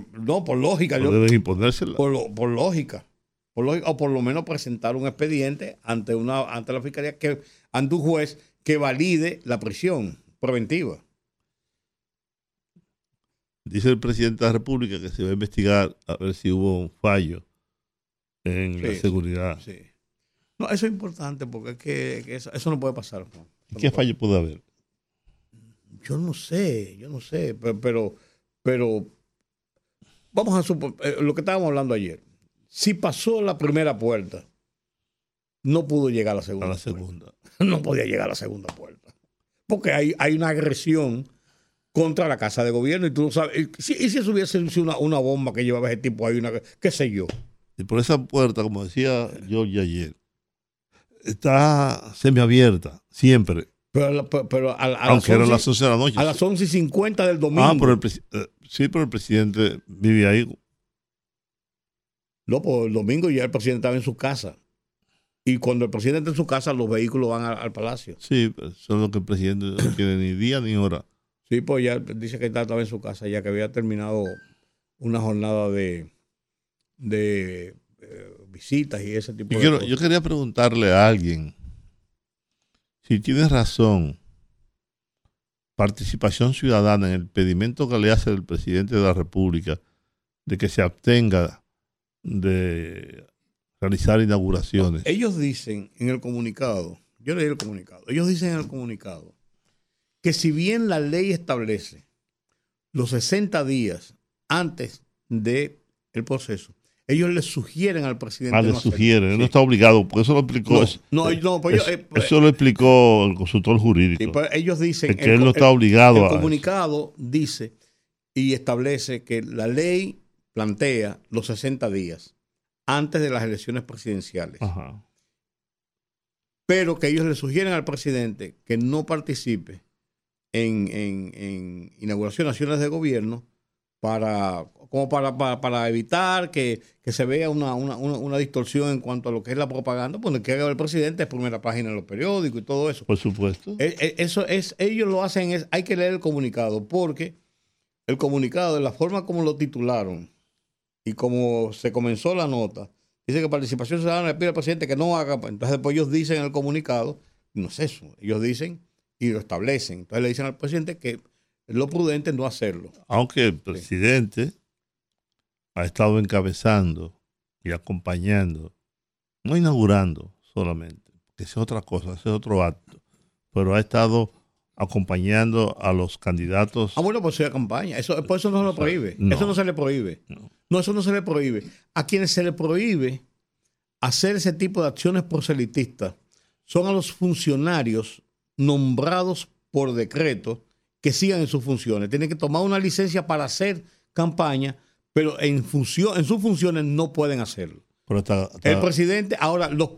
No, por lógica. No yo- deben imponérsela. por, lo- por lógica. Por lógica, o por lo menos presentar un expediente ante una ante la fiscalía que ante un juez que valide la prisión preventiva. Dice el presidente de la República que se va a investigar a ver si hubo un fallo en la seguridad. Sí. No, eso es importante porque es que, que eso, eso no puede pasar. Juan. ¿Qué puede. fallo puede haber? Yo no sé, yo no sé, pero, pero, pero vamos a suponer lo que estábamos hablando ayer. Si pasó la primera puerta, no pudo llegar a la segunda. A la segunda. no podía llegar a la segunda puerta. Porque hay, hay una agresión contra la Casa de Gobierno y tú no sabes. Y si, y si eso hubiese sido una, una bomba que llevaba ese tipo ahí, una, qué sé yo. Y por esa puerta, como decía George ayer, está semiabierta, siempre. Pero, pero- pero a, a las Aunque eran 11 las 11 de la noche. a las 11 y 50 del domingo. ah, pero el presi- eh, sí, pero el presidente vive ahí. No, pues el domingo ya el presidente estaba en su casa. Y cuando el presidente está en su casa, los vehículos van al, al palacio. Sí, solo que el presidente no tiene ni día ni hora. Sí, pues ya dice que estaba en su casa, ya que había terminado una jornada de, de eh, visitas y ese tipo Yo, de quiero- cosas. yo quería preguntarle a alguien si tienes razón, participación ciudadana en el pedimento que le hace el presidente de la República de que se abstenga de realizar inauguraciones. Ellos dicen en el comunicado, yo leí el comunicado, ellos dicen en el comunicado que si bien la ley establece los 60 días antes del el proceso, ellos le sugieren al presidente. Ah, le no hacerlo. sugiere, él Sí. no está obligado, porque eso lo explicó. No, es- no, no, pues yo- eh, pues- eso lo explicó el consultor jurídico. Sí, pues ellos dicen que él no está obligado el a eso. comunicado dice y establece que la ley plantea los 60 días antes de las elecciones presidenciales. Ajá. pero que ellos le sugieren al presidente que no participe en, en- en inauguración de acciones de gobierno para como para, para, para evitar que, que se vea una, una, una- una distorsión en cuanto a lo que es la propaganda, pues lo que haga el presidente es primera página en los periódicos y todo eso. Por supuesto. Eh, eh, Eso es, ellos lo hacen, es, hay que leer el comunicado, porque el comunicado, de la forma como lo titularon y como se comenzó la nota, dice que participación ciudadana le pide al presidente que no haga, pues, entonces después ellos dicen en el comunicado, no es eso, ellos dicen y lo establecen, entonces le dicen al presidente que lo prudente es no hacerlo. Aunque el presidente ha estado encabezando y acompañando, no inaugurando solamente, que es otra cosa, ese es otro acto, pero ha estado acompañando a los candidatos. Ah, bueno, pues sea campaña. Eso, por eso no se lo prohíbe. No. Eso no se le prohíbe. No. No, eso no se le prohíbe. A quienes se le prohíbe hacer ese tipo de acciones proselitistas son a los funcionarios nombrados por decreto que sigan en sus funciones. Tienen que tomar una licencia para hacer campaña, pero en, función, en sus funciones no pueden hacerlo. pero está- está- El presidente, ahora, los,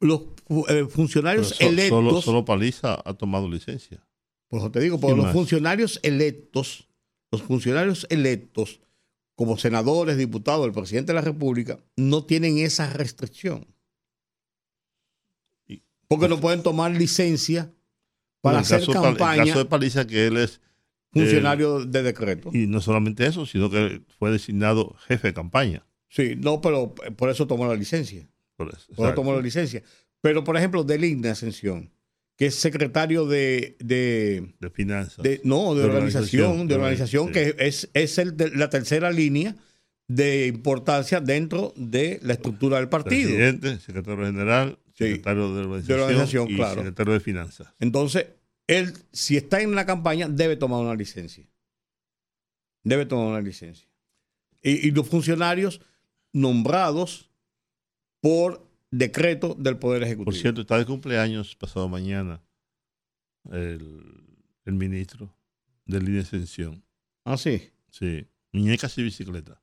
los eh, funcionarios so- electos. solo, solo Paliza ha tomado licencia. Por eso te digo, porque ¿Quién los más? funcionarios electos, los funcionarios electos, como senadores, diputados, el presidente de la República, no tienen esa restricción. Porque no pueden tomar licencia para En hacer caso campaña En el caso de Paliza, que él es. funcionario de decreto. Y no solamente eso, sino que fue designado jefe de campaña. Sí, no, pero eh, por eso tomó la licencia. Por eso, Por eso tomó la licencia. Pero, por ejemplo, Deligne Ascensión, que es secretario de, de, de finanzas. de- no, de, De organización, organización, de organización, sí. que es, es el de- la tercera línea de importancia dentro de la estructura del partido. Presidente, secretario general. Secretario de organización, De organización, y claro. secretario de finanzas. Entonces, él, si está en la campaña, debe tomar una licencia. Debe tomar una licencia. Y, y los funcionarios nombrados por decreto del Poder Ejecutivo. Por cierto, está de cumpleaños pasado mañana el, el ministro de línea de extensión. Ah, sí. Sí, muñecas y bicicleta.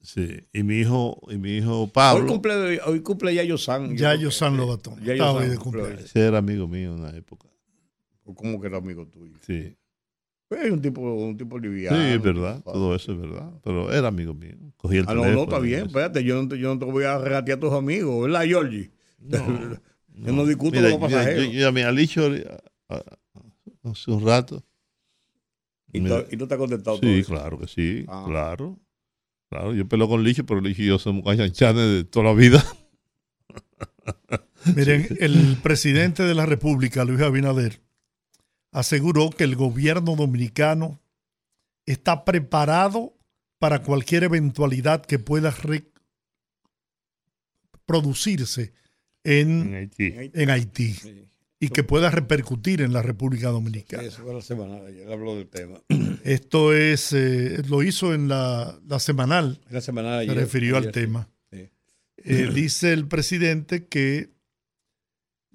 Sí, y mi hijo, y mi hijo Hoy Pablo, cumple, hoy cumple Yayo San. Yayo San Lobatón. Yayo Estaba San hoy de cumple cumpleaños. ese era amigo mío en una época. hoy. ¿Cómo que era amigo tuyo? Sí. Pues es un tipo, un tipo liviano. Sí, es verdad, todo eso es verdad. Pero era amigo mío. Cogí el Ah, no, teléfono. no, está y bien, espérate, yo no, te- yo no te voy a regatear a tus amigos, ¿verdad, Georgie? yo no discuto Mira, con los mira, pasajeros. yo, yo llamé a Licho ah, ah, hace un rato. y, mira. tú, y tú te has contestado todo Sí, eso. claro que sí, Ah. claro. Claro, yo peleo con Licho, pero Licho y yo somos canchanchanes de toda la vida. Miren, el presidente de la República, Luis Abinader, aseguró que el gobierno dominicano está preparado para cualquier eventualidad que pueda producirse En en, Haití. en Haití Sí, y que pueda repercutir en la República Dominicana. eso fue la semana, ayer habló del tema. Esto es, eh, lo hizo en la, la semanal, La semana de se ayer. refirió al ayer, tema. Sí. Eh, dice el presidente que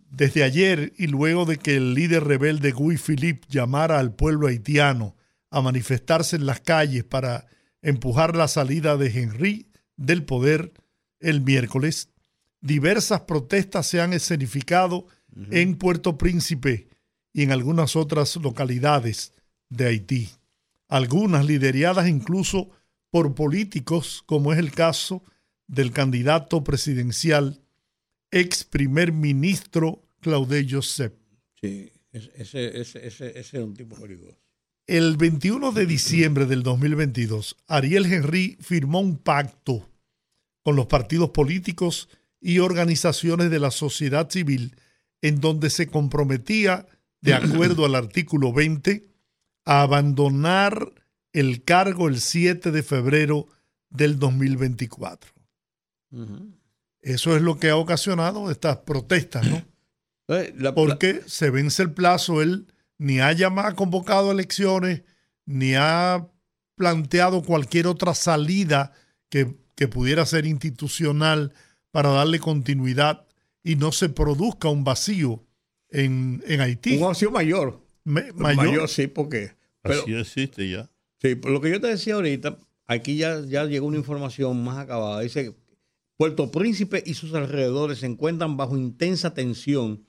desde ayer y luego de que el líder rebelde Guy Philippe llamara al pueblo haitiano a manifestarse en las calles para empujar la salida de Henry del poder el miércoles, diversas protestas se han escenificado en Puerto Príncipe y en algunas otras localidades de Haití, algunas lideradas incluso por políticos, como es el caso del candidato presidencial, ex primer ministro Claude Joseph. Sí, ese, ese, ese, ese, ese es un tipo peligroso. El 21 de diciembre del 2022, Ariel Henry firmó un pacto con los partidos políticos y organizaciones de la sociedad civil en donde se comprometía, de acuerdo al artículo 20, a abandonar el cargo el 7 de febrero del 2024. Eso es lo que ha ocasionado estas protestas, ¿no? La- Porque se vence el plazo, él ni ha llamado, convocado a elecciones, ni ha planteado cualquier otra salida que, que pudiera ser institucional para darle continuidad y no se produzca un vacío en, en Haití. un vacío mayor. Me- Mayor, mayor. sí, porque. Pero, Así existe ya. sí, por lo que yo te decía ahorita, aquí ya, ya llegó una información más acabada. Dice que Puerto Príncipe y sus alrededores se encuentran bajo intensa tensión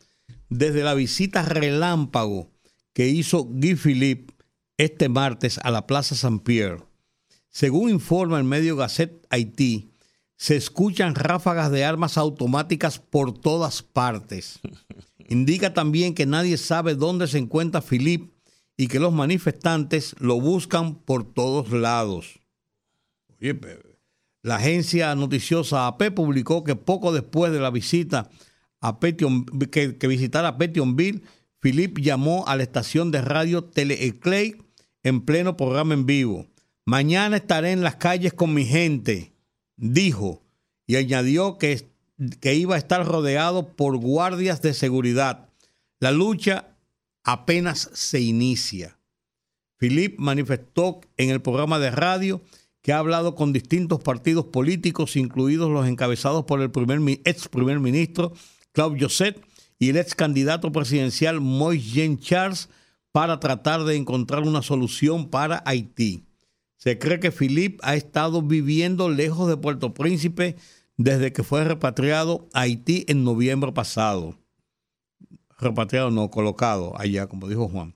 desde la visita relámpago que hizo Guy Philippe este martes a la Plaza San Pierre. Según informa el medio Gazette Haití, se escuchan ráfagas de armas automáticas por todas partes. Indica también que nadie sabe dónde se encuentra Philippe y que los manifestantes lo buscan por todos lados. Oye, la agencia noticiosa AP publicó que poco después de la visita a Petion, que, que visitara Petionville, Philippe llamó a la estación de radio Tele-Eclay en pleno programa en vivo. Mañana estaré en las calles con mi gente, dijo, y añadió que, que iba a estar rodeado por guardias de seguridad. La lucha apenas se inicia. Philippe manifestó en el programa de radio que ha hablado con distintos partidos políticos, incluidos los encabezados por el ex primer ministro Claude Joseph y el ex candidato presidencial Moïse Jean Charles, para tratar de encontrar una solución para Haití. Se cree que Philippe ha estado viviendo lejos de Puerto Príncipe desde que fue repatriado a Haití en noviembre pasado. Repatriado no, colocado allá, como dijo Juan.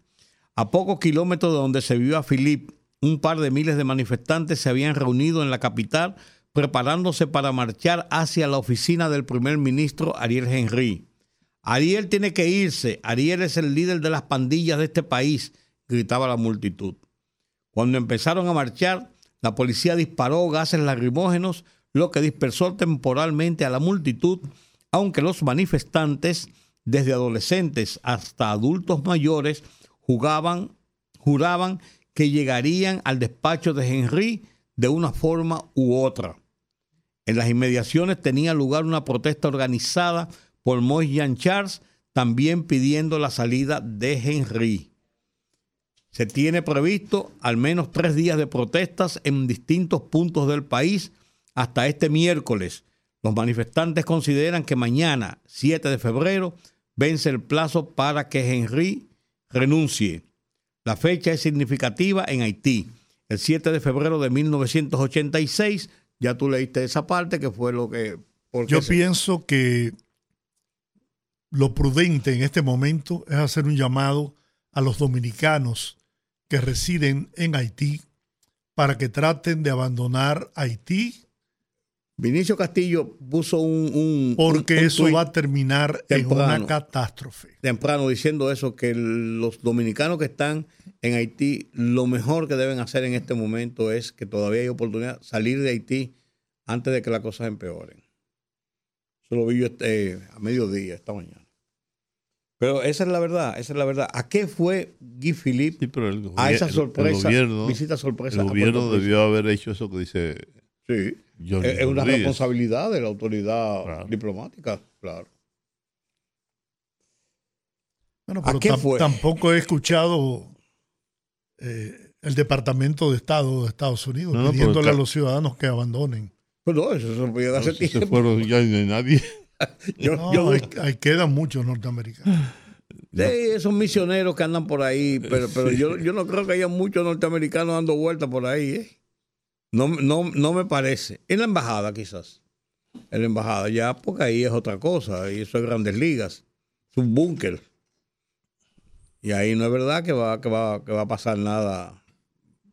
A pocos kilómetros de donde se vio a Philippe, un par de miles de manifestantes se habían reunido en la capital preparándose para marchar hacia la oficina del primer ministro Ariel Henry. Ariel tiene que irse, Ariel es el líder de las pandillas de este país, gritaba la multitud. Cuando empezaron a marchar, la policía disparó gases lacrimógenos, lo que dispersó temporalmente a la multitud, aunque los manifestantes, desde adolescentes hasta adultos mayores, juraban que llegarían al despacho de Henry de una forma u otra. En las inmediaciones tenía lugar una protesta organizada por Moïse Jean Charles, también pidiendo la salida de Henry. Se tiene previsto al menos tres días de protestas en distintos puntos del país hasta este miércoles. Los manifestantes consideran que mañana, 7 de febrero, vence el plazo para que Henry renuncie. La fecha es significativa en Haití. El 7 de febrero de 1986, ya tú leíste esa parte que fue lo que... Yo se- pienso que lo prudente en este momento es hacer un llamado a los dominicanos que residen en Haití para que traten de abandonar Haití Vinicio Castillo puso un... un- porque un- un eso va a terminar en temprano. una catástrofe. temprano diciendo eso, que los dominicanos que están en Haití, lo mejor que deben hacer en este momento es que todavía hay oportunidad de salir de Haití antes de que las cosas empeoren. Eso lo vi yo este, a mediodía esta mañana. Pero esa es la verdad, esa es la verdad. ¿A qué fue Guy Philippe Sí, pero el, a esa el- sorpresa, el gobierno, visita sorpresa? el a gobierno debió haber hecho eso que dice Sí, Johnny es es una Rodríguez. responsabilidad de la autoridad Claro. diplomática, claro. Bueno, ¿A pero qué tam- fue? tampoco he escuchado eh, el Departamento de Estado de Estados Unidos No, no, pero pidiéndole a los ciudadanos que abandonen. Pues no, eso se lo podían hacer Si se tiempo. fueron ya no hay nadie. Yo- No, yo- ahí, ahí quedan muchos norteamericanos. Sí, esos misioneros que andan por ahí, pero, pero yo, yo no creo que haya muchos norteamericanos dando vueltas por ahí. ¿eh? No, no, no me parece. En la embajada quizás. En la embajada ya, porque ahí es otra cosa. Y eso es grandes ligas. Es un búnker. Y ahí no es verdad que va, que, va, que va a pasar nada.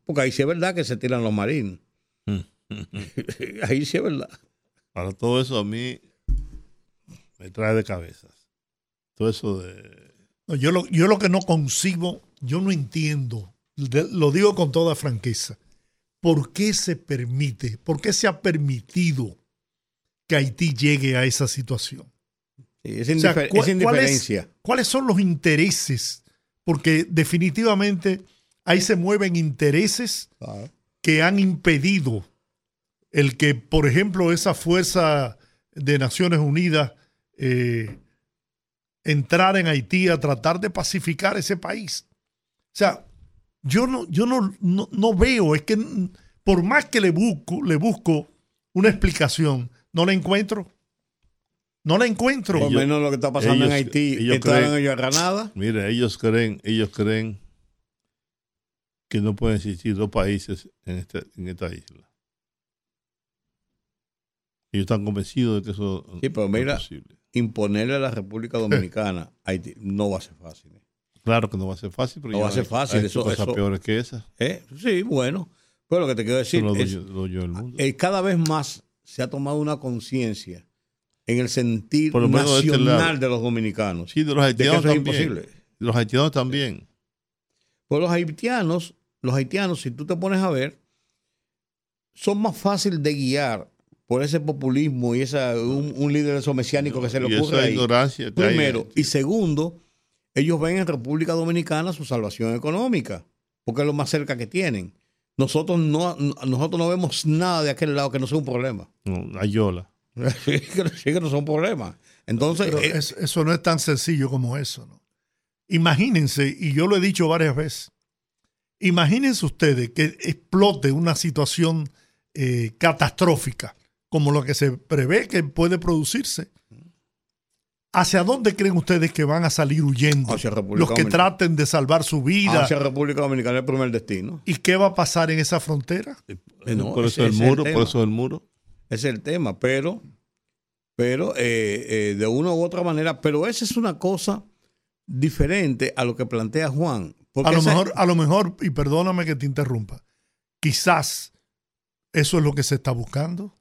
Porque ahí sí es verdad que se tiran los marines. ahí sí es verdad. Para todo eso a mí me trae de cabezas. Todo eso de... No, yo, lo, yo lo que no concibo, yo no entiendo, lo digo con toda franqueza, ¿por qué se permite, por qué se ha permitido que Haití llegue a esa situación? Sí, es, O sea, indifer- ¿cuál- es indiferencia. ¿Cuáles son los intereses? Porque definitivamente ahí se mueven intereses Claro. que han impedido el que, por ejemplo, esa fuerza de Naciones Unidas eh, entrara en Haití a tratar de pacificar ese país. O sea, yo no, yo no, no, no veo, es que por más que le busco, le busco una explicación, no la encuentro. No la encuentro. Por lo menos lo que está pasando en ellos- Haití. ellos creen- ellos a Granada. Mira, ellos creen, ellos creen que no pueden existir dos países en, este, en esta isla. Ellos están convencidos de que eso Sí, pero no mira, es posible. Imponerle a la República Dominicana Haití no va a ser fácil. ¿eh? Claro que no va a ser fácil, pero No va a ser fácil, hay eso- cosas eso- peores que esas. ¿Eh? Sí, bueno. Pero lo que te quiero decir lo es lo yo mundo. eh, cada vez más se ha tomado una conciencia en el sentir Por lo este nacional de los dominicanos. sí, de los de que haitianos es también. imposible. De los haitianos también. Pues los haitianos, los haitianos, si tú te pones a ver, son más fáciles de guiar por ese populismo y esa, un, un líder mesiánico que se le ocurre esa ahí. ignorancia hay Primero. Y segundo, ellos ven en República Dominicana su salvación económica, porque es lo más cerca que tienen. Nosotros no, no- nosotros no vemos nada de aquel lado que no sea un problema. No, Ayola. sí, que no- sí que no son problemas. Entonces, Pero eh, es- eso no es tan sencillo como eso. ¿no? Imagínense, y yo lo he dicho varias veces, imagínense ustedes que explote una situación eh, catastrófica como lo que se prevé que puede producirse. ¿Hacia dónde creen ustedes que van a salir huyendo Hacia República los que Dominicana. traten de salvar su vida? hacia República Dominicana es el primer destino. ¿Y qué va a pasar en esa frontera? Eh, no, por ese- eso es el muro, tema. por eso el muro. Es el tema, pero, pero eh, eh, de una u otra manera, pero esa es una cosa diferente a lo que plantea Juan. Porque A lo, esa- mejor, a lo mejor, y perdóname que te interrumpa, quizás eso es lo que se está buscando.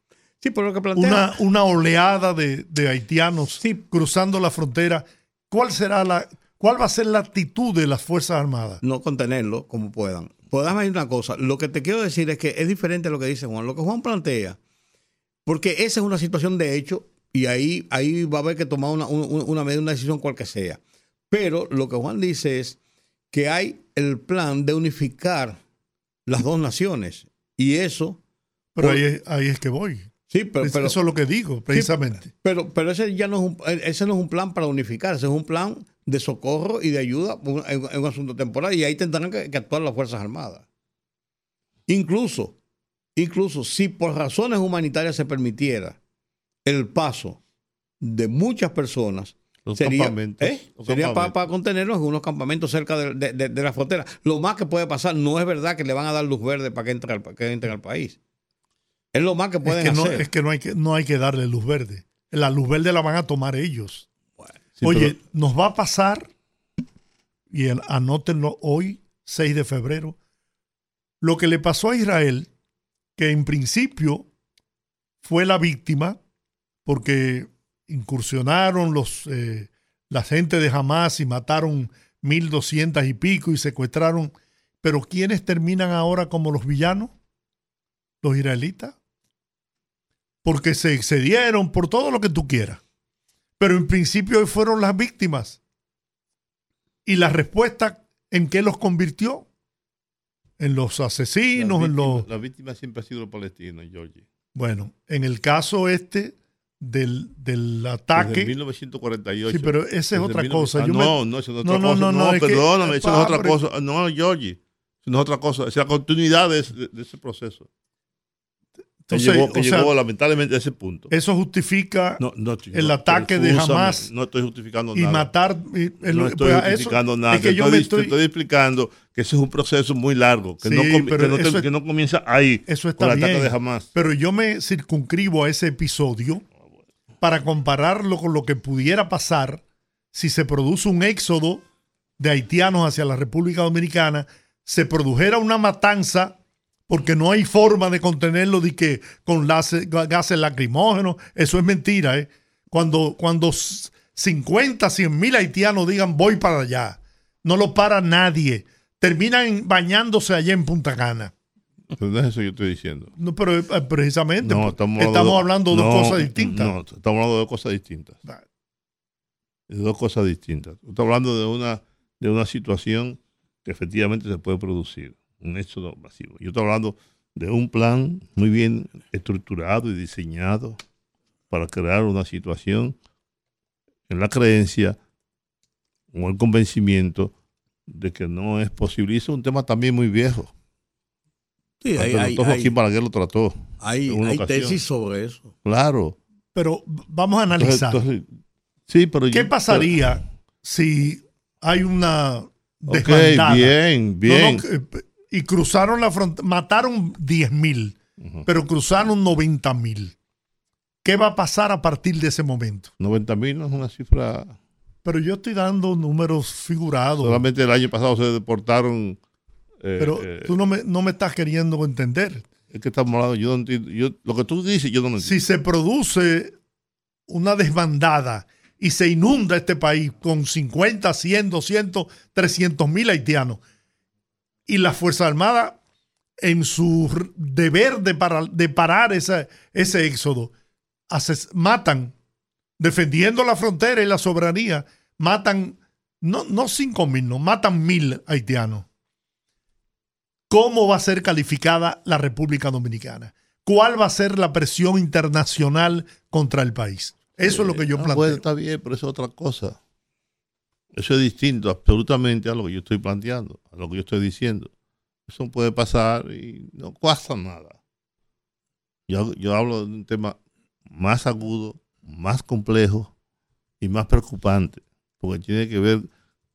Sí, pero lo que plantea Una, una oleada de, de haitianos Sí. cruzando la frontera. ¿Cuál será la, cuál va a ser la actitud de las Fuerzas Armadas? no contenerlo como puedan. Pues déjame decir una cosa. Lo que te quiero decir es que es diferente a lo que dice Juan. Lo que Juan plantea, porque esa es una situación de hecho y ahí, ahí va a haber que tomar una, una, una medida, una decisión cual que sea. Pero lo que Juan dice es que hay el plan de unificar las dos naciones. Y eso, Pero Por- ahí, es- ahí es que voy. Sí, pero, Es- pero, eso es lo que digo, precisamente. pero, pero ese ya no es un, ese no es un plan para unificar, ese es un plan de socorro y de ayuda en, en un asunto temporal. Y ahí tendrán que, que actuar las Fuerzas Armadas. Incluso, incluso si por razones humanitarias se permitiera el paso de muchas personas, Los sería, campamentos. ¿eh? Los sería para, contenerlos en unos campamentos cerca de, de- de- de la frontera. Lo más que puede pasar, no es verdad que le van a dar luz verde para que entre al, que entren al país. Es lo más que Es pueden que, no, hacer. es que no hay que no hay que darle luz verde. La luz verde la van a tomar ellos. Sí, Oye, pero- nos va a pasar, y el- anótenlo hoy, 6 de febrero. Lo que le pasó a Israel, que en principio fue la víctima, porque incursionaron los, eh, la gente de Hamas y mataron 1.200 y pico y secuestraron. Pero ¿quiénes terminan ahora como los villanos? Los israelitas. Porque se excedieron por todo lo que tú quieras. Pero en principio fueron las víctimas. Y la respuesta en qué los convirtió? En los asesinos, en los... La víctima siempre ha sido los palestinos, Georgie. Bueno, en el caso este del, del Desde ataque... 1948. Sí, pero esa es Desde otra cosa. Ah, Yo me- no, no, eso no es No, otra no, cosa. no, No, no, que- perdóname, eso no es otra cosa. No, Georgie, eso no es otra cosa. Es la continuidad de, ese- de ese proceso. Entonces, que o sea, lamentablemente a ese punto. Eso justifica No, no, chico, el ataque de Hamas No estoy justificando y nada. matar... y- el- no estoy pues, eso- justificando nada. Es que Te yo estoy, me te estoy... estoy explicando que ese es un proceso muy largo, que, Sí, no, pero que no te- eso es- que no comienza ahí Eso con está el ataque bien. de Hamas. Pero yo me circunscribo a ese episodio para compararlo con lo que pudiera pasar si se produce un éxodo de haitianos hacia la República Dominicana, se produjera una matanza porque no hay forma de contenerlo de que con gases lacrimógenos, eso es mentira, ¿eh? Cuando, cuando 50, 100 mil haitianos digan voy para allá, no lo para nadie, terminan bañándose allá en Punta Cana. Pero no es eso que yo estoy diciendo. No, pero eh, precisamente No, pues, estamos, hablando de dos no, cosas distintas. No, estamos hablando de dos cosas distintas. De dos cosas distintas. Estamos hablando de una, de una situación que efectivamente se puede producir, un éxodo masivo. Yo estoy hablando de un plan muy bien estructurado y diseñado para crear una situación en la creencia o el convencimiento de que no es posible. Y eso es un tema también muy viejo. Sí, hay, hay, Joaquín hay- Balaguer lo trató. hay- hay tesis sobre eso. Claro. Pero vamos a analizar. entonces, sí, pero ¿Qué yo- pasaría si hay una Ok, desbandada? bien, No, bien. no, eh, y cruzaron la frontera, mataron 10 mil, pero cruzaron 90 mil. ¿Qué va a pasar a partir de ese momento? 90 mil no es una cifra. Pero yo estoy dando números figurados. Solamente el año pasado se deportaron. eh, pero eh, tú no me, no me estás queriendo entender. es que estamos hablando. Yo no entiendo. Yo, lo que tú dices, yo no entiendo. Si se produce una desbandada y se inunda este país con 50, 100, 200, 300 mil haitianos y la Fuerza Armada en su deber de, para- de parar esa- ese éxodo ases- matan, defendiendo la frontera y la soberanía, matan no, no 5 mil, no, matan mil haitianos. ¿Cómo va a ser calificada la República Dominicana? ¿Cuál va a ser la presión internacional contra el país? Eso es lo que yo Ah, planteo. bueno, está bien, pero es otra cosa. Eso es distinto absolutamente a lo que yo estoy planteando, a lo que yo estoy diciendo. Eso puede pasar y no pasa nada. Yo, yo hablo de un tema más agudo, más complejo y más preocupante, porque tiene que ver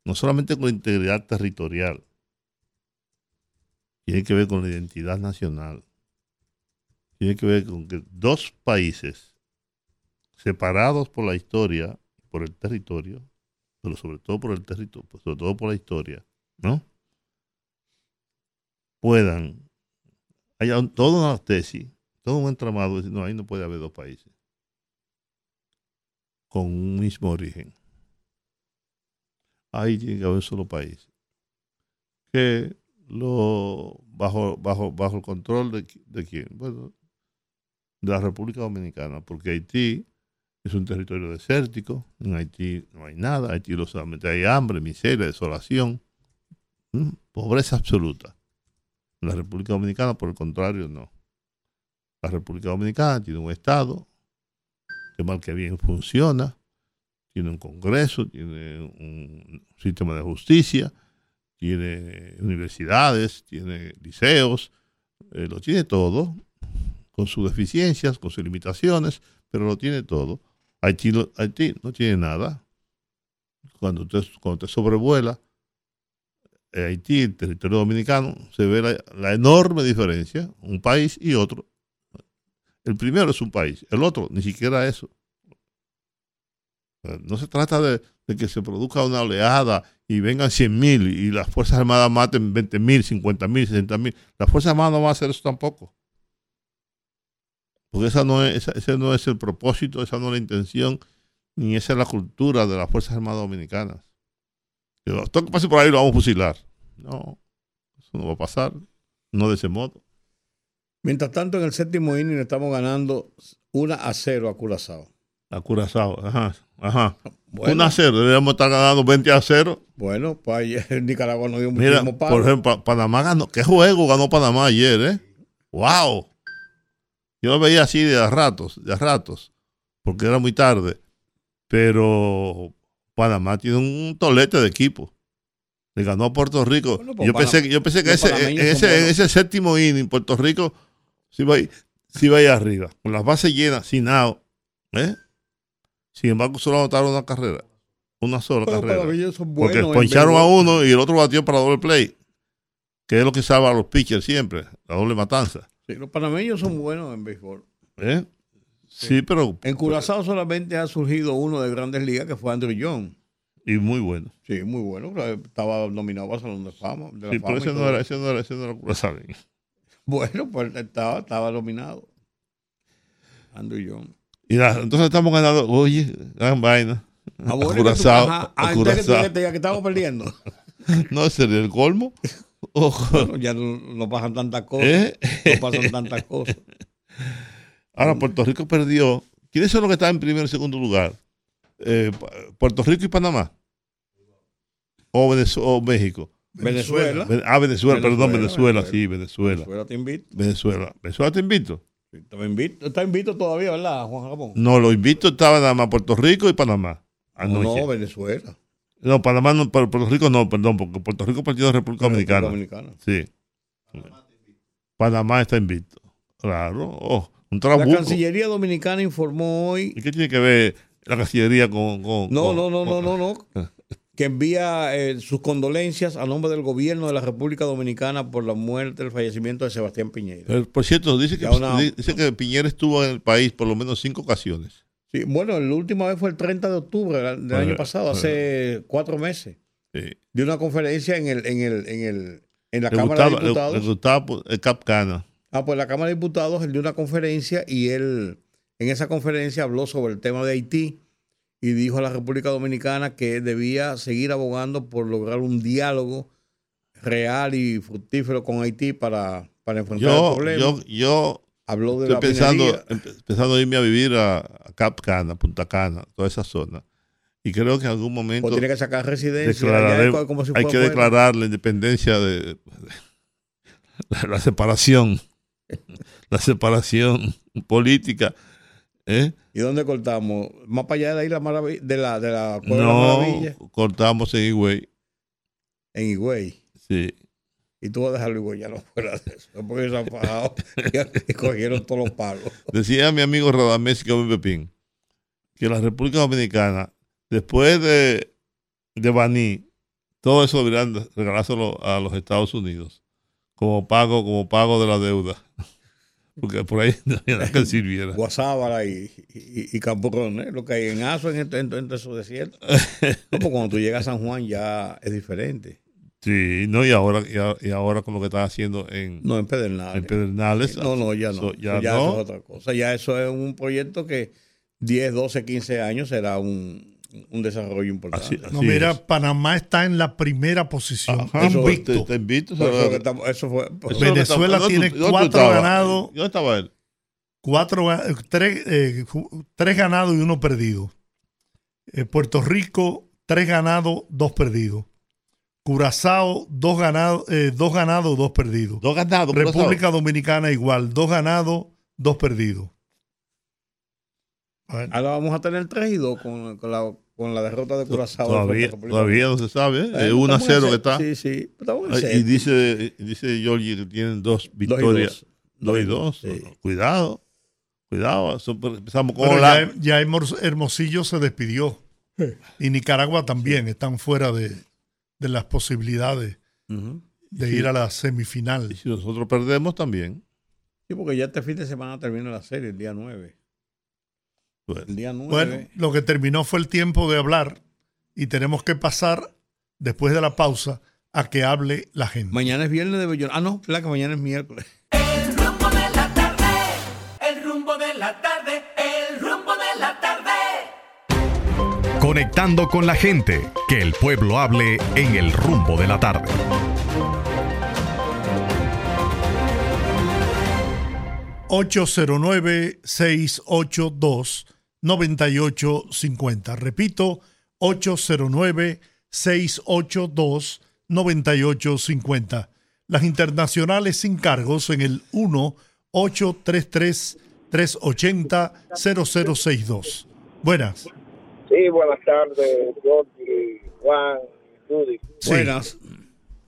no solamente con la integridad territorial, tiene que ver con la identidad nacional, tiene que ver con que dos países separados por la historia, por el territorio, pero sobre todo por el territorio, sobre todo por la historia, ¿no? Puedan, haya un- toda una tesis, todo un entramado, de decir, no, ahí no puede haber dos países con un mismo origen. Ahí tiene que haber solo país. Que lo bajo, bajo, bajo el control de, de quién? Bueno, de la República Dominicana, porque Haití es un territorio desértico, en Haití no hay nada, Haití no solamente hay hambre, miseria, desolación, pobreza absoluta. En la República Dominicana, por el contrario, no. La República Dominicana tiene un Estado que mal que bien funciona, tiene un Congreso, tiene un sistema de justicia, tiene universidades, tiene liceos, eh, lo tiene todo, con sus deficiencias, con sus limitaciones, pero lo tiene todo. Haití, Haití no tiene nada. Cuando usted, cuando usted sobrevuela eh, Haití, el territorio dominicano, se ve la, enorme diferencia, un país y otro. El primero es un país, el otro ni siquiera eso. Eh, No se trata de, de que se produzca una oleada y vengan 100 mil y las Fuerzas Armadas maten 20 mil, 50 mil, 60 mil. Las Fuerzas Armadas no van a hacer eso tampoco. Porque esa no es, esa- ese no es el propósito, esa no es la intención, ni esa es la cultura de las Fuerzas Armadas Dominicanas. Que Todo que pase por ahí lo vamos a fusilar. No, eso no va a pasar. No de ese modo. Mientras tanto, en el séptimo inning estamos ganando 1 a 0 a Curazao. A Curazao, ajá, ajá. Bueno, 1 a 0, deberíamos estar ganando 20 a 0. bueno, pues ayer Nicaragua nos dio Mira, muchísimo palo. por ejemplo, Pa- Panamá ganó. ¿Qué juego ganó Panamá ayer, eh? ¡Wow! Yo lo veía así de a ratos, de a ratos, porque era muy tarde. Pero Panamá tiene un tolete de equipo. Le ganó a Puerto Rico. Bueno, pues yo, pensé, yo pensé que ese, en, ese, en ese séptimo inning, Puerto Rico sí iba, ahí- sí iba ahí arriba, con las bases llenas, sin out. ¿eh? Sin embargo, solo anotaron una carrera. Una sola Pero carrera. Porque poncharon a uno y el otro batió para doble play. Que es lo que salva a los pitchers siempre, la doble matanza. Sí, los panameños son buenos en béisbol. ¿eh? Sí, pero. En Curazao solamente ha surgido uno de grandes ligas que fue Andrew John. Y muy bueno. Sí, muy bueno. Estaba nominado al Salón de Fama. de la Sí, Fama pero y ese no era, ese no era, ese no era Curazao. Bueno, pues estaba, estaba nominado. Andrew John. Y entonces estamos ganando, oye, gran vaina. Ah, A que Curazao, ah, entonces que ya que estamos perdiendo. No, sería el colmo. Ojo. Bueno, ya no, no pasan tantas cosas. ¿Eh? No pasan tantas cosas. Ahora, Puerto Rico perdió. ¿Quiénes son los que están en primer y segundo lugar? Eh, Puerto Rico y Panamá. O, Venezu- o México. Venezuela. Ven- Ah, Venezuela, perdón, Venezuela, Venezuela, sí, Venezuela. Venezuela te invito. Venezuela. ¿Venezuela te invito? Está invito, está invito todavía, ¿verdad, Juan Ramón? No, lo invito estaba nada más Puerto Rico y Panamá. No, Anoche. no, No. Panamá no, pero Puerto Rico no, perdón, porque Puerto Rico partido de República Dominicana. Dominicana. Sí. Panamá está invito. Claro. Oh, un La. Cancillería Dominicana informó hoy ¿Y qué tiene que ver la Cancillería con. con- No, con- no, no, no, con- no, no. Que envía eh, sus condolencias a nombre del gobierno de la República Dominicana por la muerte, el fallecimiento de Sebastián Piñera. Por cierto, dice que, una- dice que Piñera estuvo en el país por lo menos cinco ocasiones. Sí, bueno, la última vez fue el 30 de octubre del año pasado, hace cuatro meses. Sí. De una conferencia en el, en el, en el, en la Le Cámara gustaba, de le- Diputados. le gustaba pues, el Capcana. Ah, pues la Cámara de Diputados, él dio una conferencia y él en esa conferencia habló sobre el tema de Haití y dijo a la República Dominicana que debía seguir abogando por lograr un diálogo real y fructífero con Haití para, para enfrentar el Yo, problema. yo, yo habló de estoy la pensando, minería. empe- pensando irme a vivir a, a Cap Cana, Punta Cana, toda esa zona. Y creo que en algún momento O tiene que sacar residencia. como si hay que fuera. declarar la independencia de, de- la, la separación, la separación política. ¿eh? ¿Y dónde cortamos? Más para allá de la Isla Maravi- de la, de la Cueva de la No Maravilla, cortamos en Higüey. en Higüey. Sí. Y tú vas a dejarlo Higüey ya no fuera de eso. Porque se han fajado y cogieron todos los palos. Decía mi amigo Radamés Pepín que la República Dominicana, después de, de Baní, todo eso deberían de regalárselo a los Estados Unidos como pago, como pago de la deuda. Porque por ahí no había nada que sirviera. Guasábara y, y, y Camporón, ¿eh? lo que hay en Aso, en, en, en esos desiertos. No, pues cuando tú llegas a San Juan ya es diferente. Sí, no, y ahora, y, ahora con lo que están haciendo en, No, en Pedernales. en Pedernales. No, no, ya no. eso- ya ya no. eso es otra cosa. Ya eso es un proyecto que 10, 12, 15 años será un, un desarrollo importante. Así- No, mira, es. Panamá está en la primera posición, Ajá, invicto. Te, te invito. Eso, a- que estamos- eso fue. eso Venezuela estamos- tiene ¿dónde tú- dónde tú cuatro ganados. ¿Dónde estaba él? cuatro, ga- tres, eh, tres ganados y uno perdido. Eh, Puerto Rico, tres ganados, dos perdidos. Curazao, dos ganados, eh, dos ganados, dos perdidos. Dos ganados. República Dominicana igual, dos ganados, dos perdidos. Bueno, Ahora vamos a tener 3 y 2 con, con, la, con la derrota de Curazao. Todavía, todavía no se sabe. ¿eh? Es 1 a estamos en 0 que está. Sí, sí. Ay. Y dice, dice Giorgi que tienen dos Dos y victorias. dos. Dos y dos. Sí. Cuidado. Cuidado. Eso empezamos con pero la. ya, ya Hermos- Hermosillo se despidió. Y Nicaragua también están fuera de, de las posibilidades de Sí. ir a la Y semifinal. si nosotros perdemos también. Sí, porque ya este fin de semana termina la serie, el día 9. Bueno, El día 9. Bueno, lo que terminó fue el tiempo de hablar y tenemos que pasar después de la pausa a que hable la gente. Mañana es viernes de Bellón. Ah, no, la que mañana es miércoles. Conectando con la gente, que el pueblo hable en el rumbo de la tarde. ...809-682-9850. Repito, 809-682-9850. Las internacionales sin cargos en el 1-833-380-0062. Buenas. Sí, buenas tardes, Jorge, Juan, Judy. Sí. Buenas.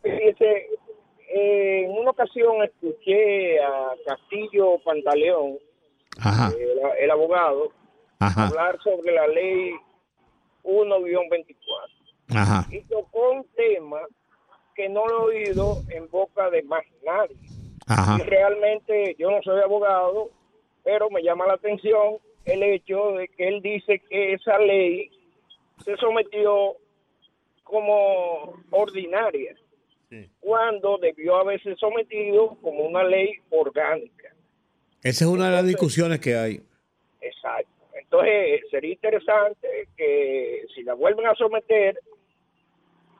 Eh, en una ocasión escuché a Castillo Pantaleón, Ajá, el, el abogado, ajá, hablar sobre la ley 1-24 ajá. y tocó un tema que no lo he oído en boca de más nadie. Ajá. Y realmente yo no soy abogado, pero me llama la atención el hecho de que él dice que esa ley se sometió como ordinaria, Sí. cuando debió haberse sometido como una ley orgánica. Esa es una de las discusiones que hay. Exacto. Entonces sería interesante que si la vuelven a someter,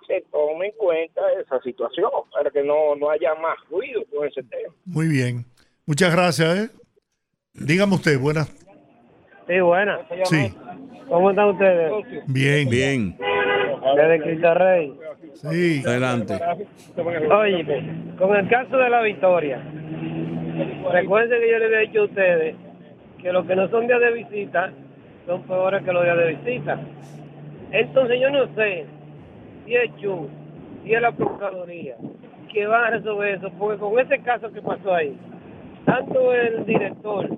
se tome en cuenta esa situación para que no, no haya más ruido con ese tema. Muy bien. Muchas gracias. ¿eh? Dígame usted, buenas. Sí, buena. Sí, ¿Cómo están ustedes? bien. Bien, Desde Cristo Rey. Sí, adelante. Oye, con el caso de la victoria, recuerden que yo les había dicho a ustedes que los que no son días de visita son peores que los días de visita. Entonces yo no sé si es Chu, si es la Procuraduría, que van a resolver eso, porque con ese caso que pasó ahí, tanto el director,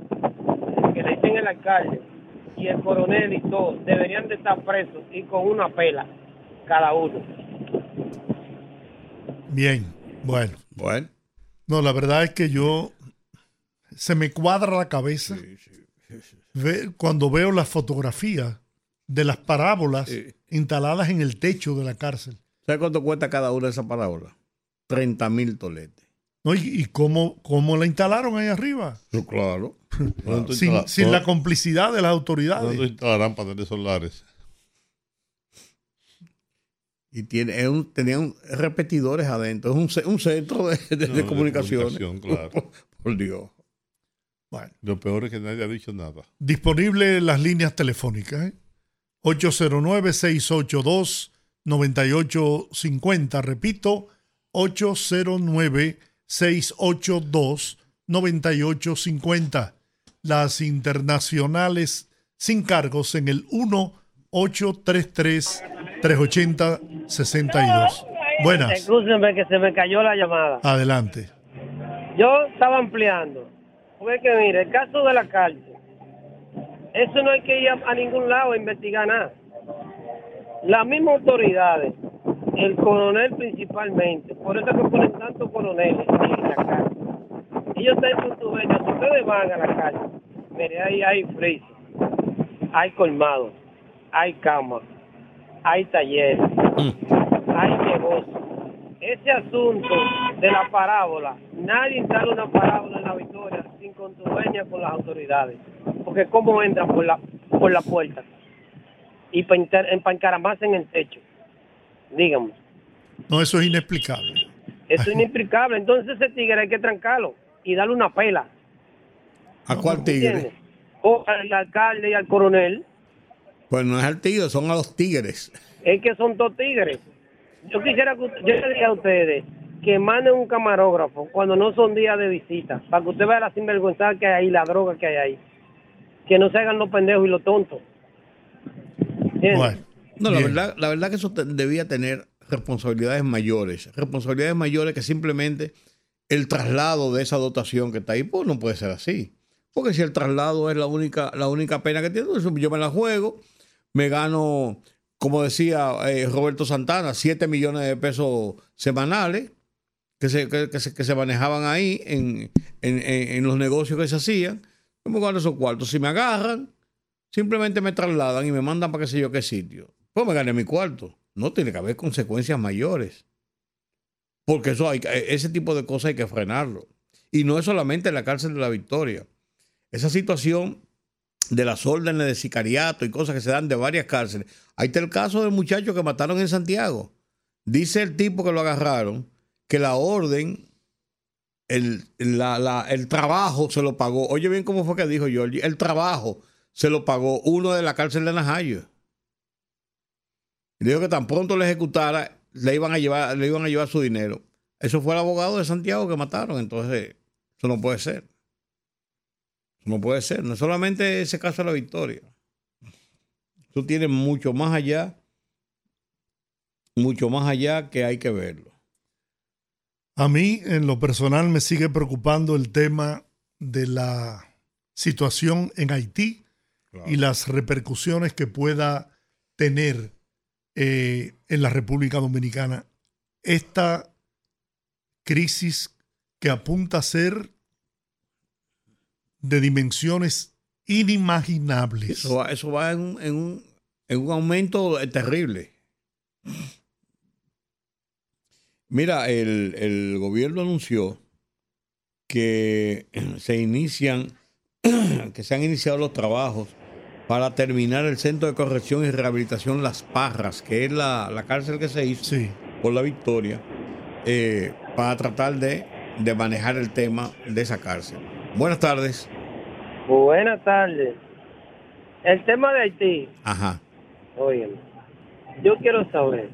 que le dicen el alcalde, y el coronel y todo, deberían de estar presos y con una pela cada uno. bien. Bueno, Bueno, no, la verdad es que yo se me cuadra la cabeza ve- cuando veo las fotografías de las parábolas Sí. instaladas en el techo de la cárcel. ¿sabes cuánto cuesta cada una de esas parábolas? 30 mil toletes. ¿No? Y, y cómo, cómo la instalaron ahí arriba, claro. ¿Dónde sin, instala- sin la complicidad de las autoridades. ¿Dónde instalarán paneles solares? Y tiene, es un- tenían repetidores adentro. Es un, un centro de, de- de No, de comunicaciones. comunicación, claro. Por, Dios. Bueno, Lo peor es que nadie ha dicho nada. disponible las líneas telefónicas. ¿eh? 809-682-9850. Repito, 809-682-9850. Las internacionales sin cargos en el 1-833-380-62. Buenas. Escúchenme que se me cayó la llamada. Adelante. Yo estaba ampliando. Porque que mire, el caso de la cárcel, eso no hay que ir a, a ningún lado a investigar nada. Las mismas autoridades, el coronel principalmente, por eso es que ponen tantos coroneles en la cárcel. Ellos están con su. Si ustedes van a la cárcel, mire, ahí hay freezer, hay colmado, hay cama, hay taller, hay negocio. Ese asunto de la parábola, nadie instala una parábola en la victoria sin contuvencia con las autoridades. Porque cómo entran por la, por la puerta y para encaramarse en el techo. Dígame. No, eso es inexplicable. Eso es inexplicable. Entonces ese tigre hay que trancarlo y darle una pela. ¿A cuál tigre? ¿entiendes? O al alcalde y al coronel. Pues no es al tigre, son a los tigres. Es que son dos tigres. Yo quisiera que usted- yo le diría a ustedes que manden un camarógrafo cuando no son días de visita, para que usted vea la sinvergüenza que hay ahí, la droga que hay ahí. Que no se hagan los pendejos y los tontos. ¿Entiendes? Bueno, No, la verdad, la verdad que eso debía tener responsabilidades mayores. Responsabilidades mayores que simplemente el traslado de esa dotación que está ahí, pues no puede ser así. Porque si el traslado es la única, la única pena que tiene, yo me la juego, me gano, como decía eh, Roberto Santana, 7 millones de pesos semanales que se, que, que se, que se manejaban ahí en, en, en- en los negocios que se hacían. Yo me gano esos cuartos. Si me agarran, simplemente me trasladan y me mandan para qué sé yo qué sitio. Pues me gané mi cuarto. No tiene que haber consecuencias mayores. Porque eso que- ese tipo de cosas hay que frenarlo. Y no es solamente en la cárcel de la Victoria. Esa situación de las órdenes de sicariato y cosas que se dan de varias cárceles. Ahí está el caso del muchacho que mataron en Santiago. Dice el tipo que lo agarraron que la orden, el, la- la- el trabajo se lo pagó. Oye bien cómo fue que dijo Georgie. El trabajo se lo pagó uno de la cárcel de Najayo. Y dijo que tan pronto le ejecutara, le iban a llevar, le iban a llevar su dinero. Eso fue el abogado de Santiago que mataron. Entonces, eso no puede ser. Eso no puede ser. No es solamente ese caso de la victoria. Eso tiene mucho más allá, mucho más allá que hay que verlo. A mí, en lo personal, me sigue preocupando el tema de la situación en Haití y las repercusiones que pueda tener eh, en la República Dominicana esta crisis que apunta a ser de dimensiones inimaginables. Eso va, eso va en, en un, en un aumento eh, terrible. Mira, el, el gobierno anunció que se inician, que se han iniciado los trabajos para terminar el centro de corrección y rehabilitación Las Parras, que es la, la cárcel que se hizo Sí. por la victoria, eh, para tratar de, de manejar el tema de esa cárcel. Buenas tardes. Buenas tardes. El tema de Haití, Ajá. oye, yo quiero saber,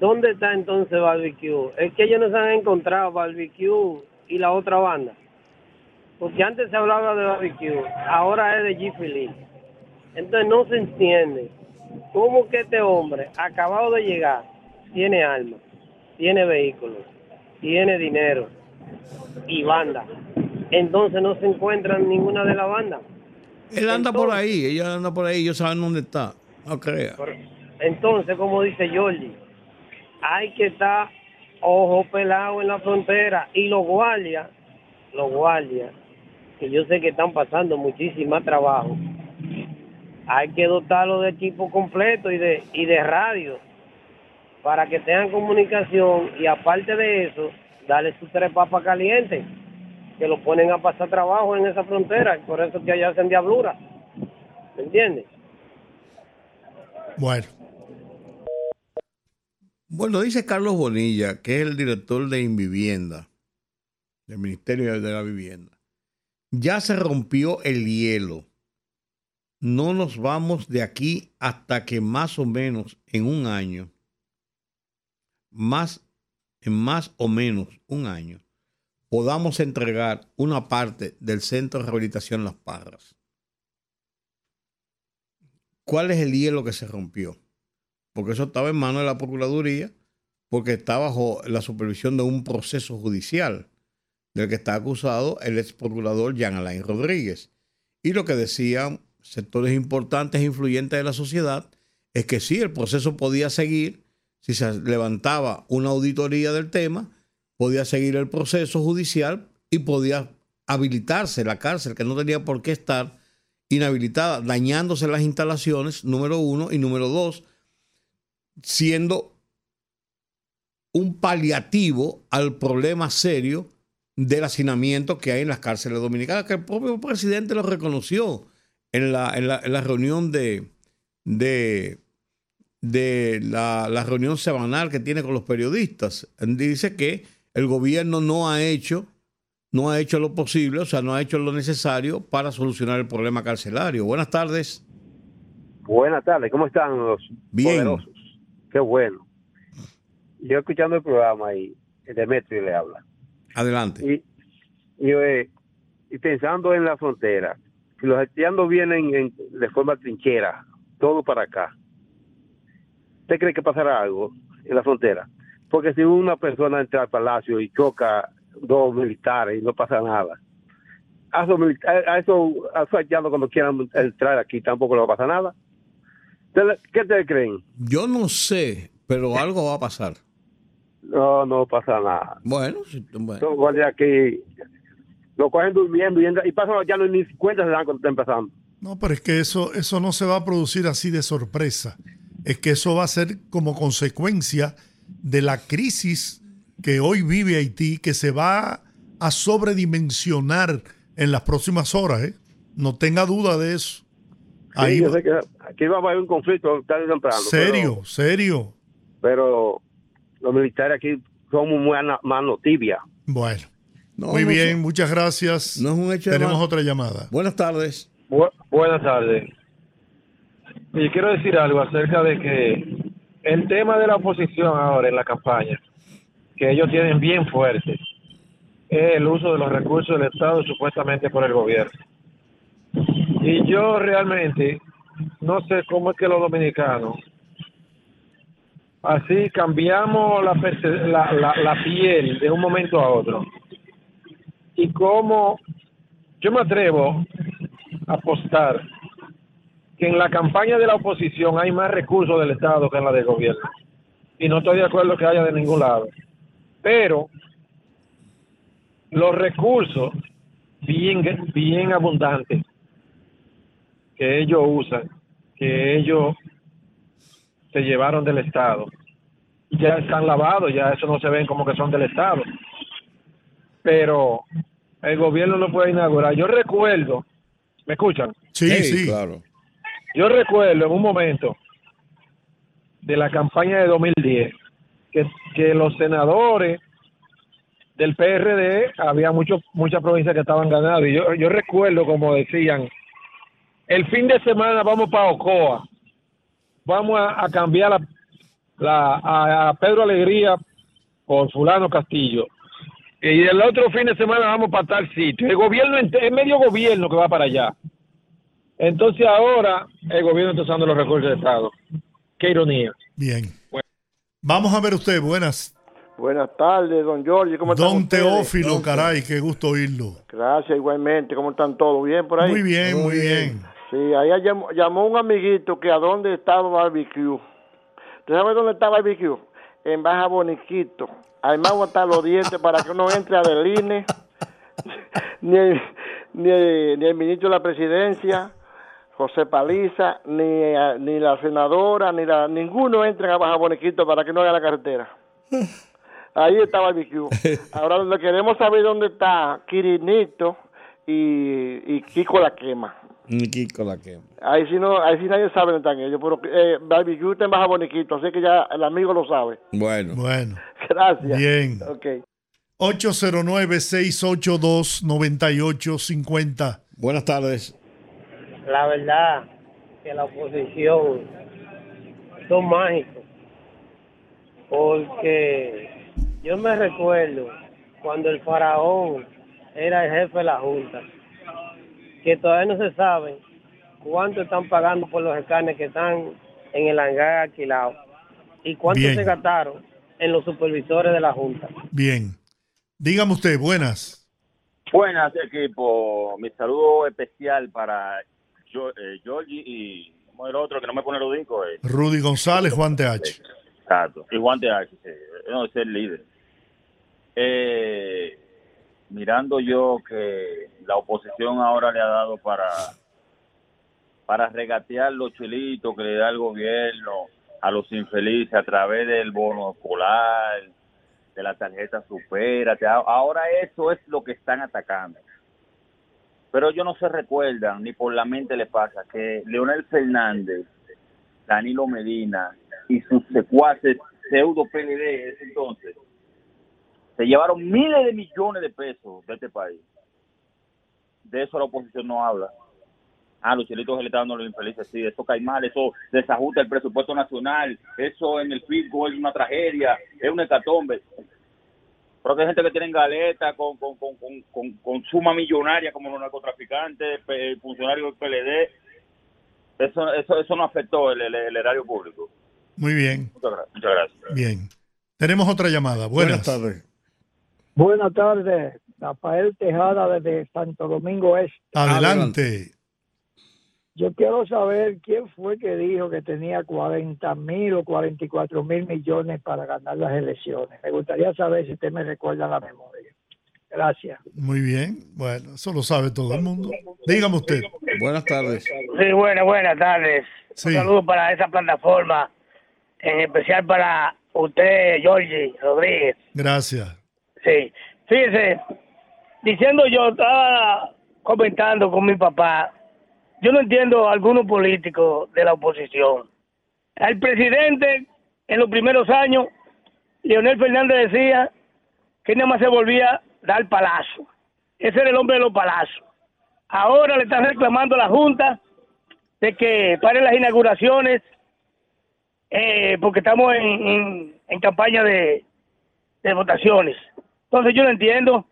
¿dónde está entonces Barbecue? Es que ellos no se han encontrado Barbecue y la otra banda. Porque antes se hablaba de Barbecue, ahora es de G. Entonces no se entiende cómo que este hombre, acabado de llegar, tiene armas, tiene vehículos, tiene dinero y banda. Entonces no se encuentran ninguna de las bandas. Él anda por ahí, ella anda por ahí, ellos saben dónde está. No crea. Entonces, como dice Jordi, hay que estar ojo pelado en la frontera y los guardias, los guardias, que yo sé que están pasando muchísimo trabajo, hay que dotarlos de equipo completo y de, y de radio para que tengan comunicación y aparte de eso, darle sus tres papas calientes, que lo ponen a pasar trabajo en esa frontera, y por eso que allá hacen diablura. ¿Me entiendes? Bueno, Bueno, dice Carlos Bonilla, que es el director de Invivienda, del Ministerio de la Vivienda. Ya se rompió el hielo. No nos vamos de aquí hasta que más o menos en un año, más, en más o menos un año, podamos entregar una parte del Centro de Rehabilitación Las Parras. ¿Cuál es el hielo que se rompió? Porque eso estaba en manos de la Procuraduría, porque está bajo la supervisión de un proceso judicial del que está acusado el ex procurador Jean Alain Rodríguez. Y lo que decían sectores importantes e influyentes de la sociedad es que sí, el proceso podía seguir, si se levantaba una auditoría del tema, podía seguir el proceso judicial y podía habilitarse la cárcel, que no tenía por qué estar inhabilitada, dañándose las instalaciones, número uno, y número dos, siendo un paliativo al problema serio del hacinamiento que hay en las cárceles dominicanas, que el propio presidente lo reconoció en la, en la, en la reunión de, de, de la, la reunión semanal que tiene con los periodistas. Dice que el gobierno no ha hecho no ha hecho lo posible, o sea, no ha hecho lo necesario para solucionar el problema carcelario. Buenas tardes. Buenas tardes, ¿cómo están los Bien. poderosos? Qué bueno. Yo escuchando el programa y Demetrio le habla. Adelante. Y, y, eh, y pensando en la frontera, si los haitianos vienen en- de forma trinchera, todo para acá, ¿usted cree que pasará algo en la frontera? Porque si una persona entra al palacio y choca dos militares y no pasa nada, a esos, a- esos, a esos haitianos cuando quieran entrar aquí tampoco le va a pasar nada. ¿Ustedes- ¿Qué ustedes creen? Yo no sé, pero algo va a pasar. No, no pasa nada. Bueno, sí, bueno. Los guardias aquí lo cogen durmiendo y, entra- y pasan ya no ni cuenta se dan cuando está empezando. no, pero es que eso, eso no se va a producir así de sorpresa. es que eso va a ser como consecuencia de la crisis que hoy vive Haití, que se va a sobredimensionar en las próximas horas. ¿eh? No tenga duda de eso. Ahí yo sé que aquí va a haber un conflicto tarde o temprano. Serio, pero, serio. Pero los militares aquí somos muy mano tibia. Bueno. No, Muy no bien, son- muchas gracias. No es un hecho Tenemos otra llamada. Buenas tardes. Bu- buenas tardes. Y quiero decir algo acerca de que el tema de la oposición ahora en la campaña, que ellos tienen bien fuerte, es el uso de los recursos del Estado supuestamente por el gobierno. Y yo realmente no sé cómo es que los dominicanos así cambiamos la, la, la, piel de un momento a otro. Y cómo yo me atrevo a apostar que en la campaña de la oposición hay más recursos del Estado que en la del gobierno. Y no estoy de acuerdo que haya de ningún lado. Pero los recursos bien, bien abundantes que ellos usan, que ellos se llevaron del Estado, ya están lavados, ya eso no se ven como que son del Estado. Pero el gobierno no puede inaugurar. Yo recuerdo, ¿me escuchan? Sí, sí. claro. Yo recuerdo en un momento de la campaña de 2010 que, que los senadores del PRD había muchos muchas provincias que estaban ganando y yo, yo recuerdo como decían el fin de semana vamos para Ocoa vamos a, a cambiar la, la- a, a Pedro Alegría por fulano Castillo y el otro fin de semana vamos para tal sitio el gobierno es medio gobierno que va para allá entonces ahora el gobierno está usando los recursos del Estado. Qué ironía. Bien. Vamos a ver usted, buenas. Buenas tardes, don Giorgio. ¿Cómo están Don ustedes? Teófilo, caray, qué gusto oírlo. Gracias, igualmente. ¿Cómo están todos? ¿Bien por ahí? Muy bien, muy bien. Sí, ahí llamó, llamó un amiguito que a dónde estaba Barbecue. ¿Tú sabes dónde está Barbecue? En Baja Boniquito. Además, botar los dientes para que uno entre a Deline. ni, el, ni, el, ni el ministro de la presidencia, José Paliza, ni, eh, ni la senadora, ni la, ninguno entra a Baja Boniquito para que no haga la carretera. Ahí está Barbecue. Ahora donde queremos saber dónde está Quirinito y, y Kiko la quema. Ni Kiko la quema. Ahí sí no, ahí sí nadie sabe dónde están ellos, pero eh, Barbecue está en Baja Boniquito, así que ya el amigo lo sabe. Bueno. Bueno. Gracias. Bien. Ok. 809-682-9850. Buenas tardes. La verdad que la oposición son mágicos. Porque yo me recuerdo cuando el faraón era el jefe de la Junta, que todavía no se sabe cuánto están pagando por los escáneres que están en el hangar alquilado y cuánto Bien. se gastaron en los supervisores de la Junta. Bien. Dígame usted, buenas. Buenas, equipo. Mi saludo especial para Jo- eh, Georgie y ¿cómo es el otro que no me pone los discos. Eh? Rudy González, Juan TH. Exacto. Y Juan de H, sí. no es el líder. Eh, mirando yo que la oposición ahora le ha dado para para regatear los chilitos que le da el gobierno a los infelices a través del bono escolar, de la tarjeta supérate. Ahora eso es lo que están atacando. Pero ellos no se recuerdan, ni por la mente les pasa, que Leonel Fernández, Danilo Medina y sus secuaces pseudo PLD ese entonces se llevaron miles de millones de pesos de este país. De eso la oposición no habla. Ah, los chelitos que le están dando los infelices, sí, eso cae mal, eso desajusta el presupuesto nacional, eso en el fisco es una tragedia, es una hecatombe. Pero que hay gente que tiene galeta con, con, con, con, con- con suma millonaria como los narcotraficantes, pe- funcionarios del PLD. Eso, eso, eso no afectó el, el, el erario público. Muy bien. Muchas gracias. Bien. Tenemos otra llamada. Buenas. tardes. Buenas tardes, Rafael Tejada desde Santo Domingo Este. Adelante. Yo quiero saber quién fue que dijo que tenía 40 mil o 44 mil millones para ganar las elecciones. Me gustaría saber si usted me recuerda la memoria. Gracias. Muy bien. Bueno, eso lo sabe todo el mundo. Dígame usted. Buenas tardes. Sí, buenas, buenas tardes. Sí. Un saludo para esa plataforma en especial para usted, Georgie Rodríguez. Gracias. Sí, fíjese, diciendo yo, estaba comentando con mi papá, yo no entiendo a algunos políticos de la oposición. El presidente, en los primeros años, Leonel Fernández decía que nada más se volvía a dar palazo. Ese era el hombre de los palazos. Ahora le están reclamando a la Junta de que pare las inauguraciones eh, porque estamos en, campaña de votaciones. Entonces yo no entiendo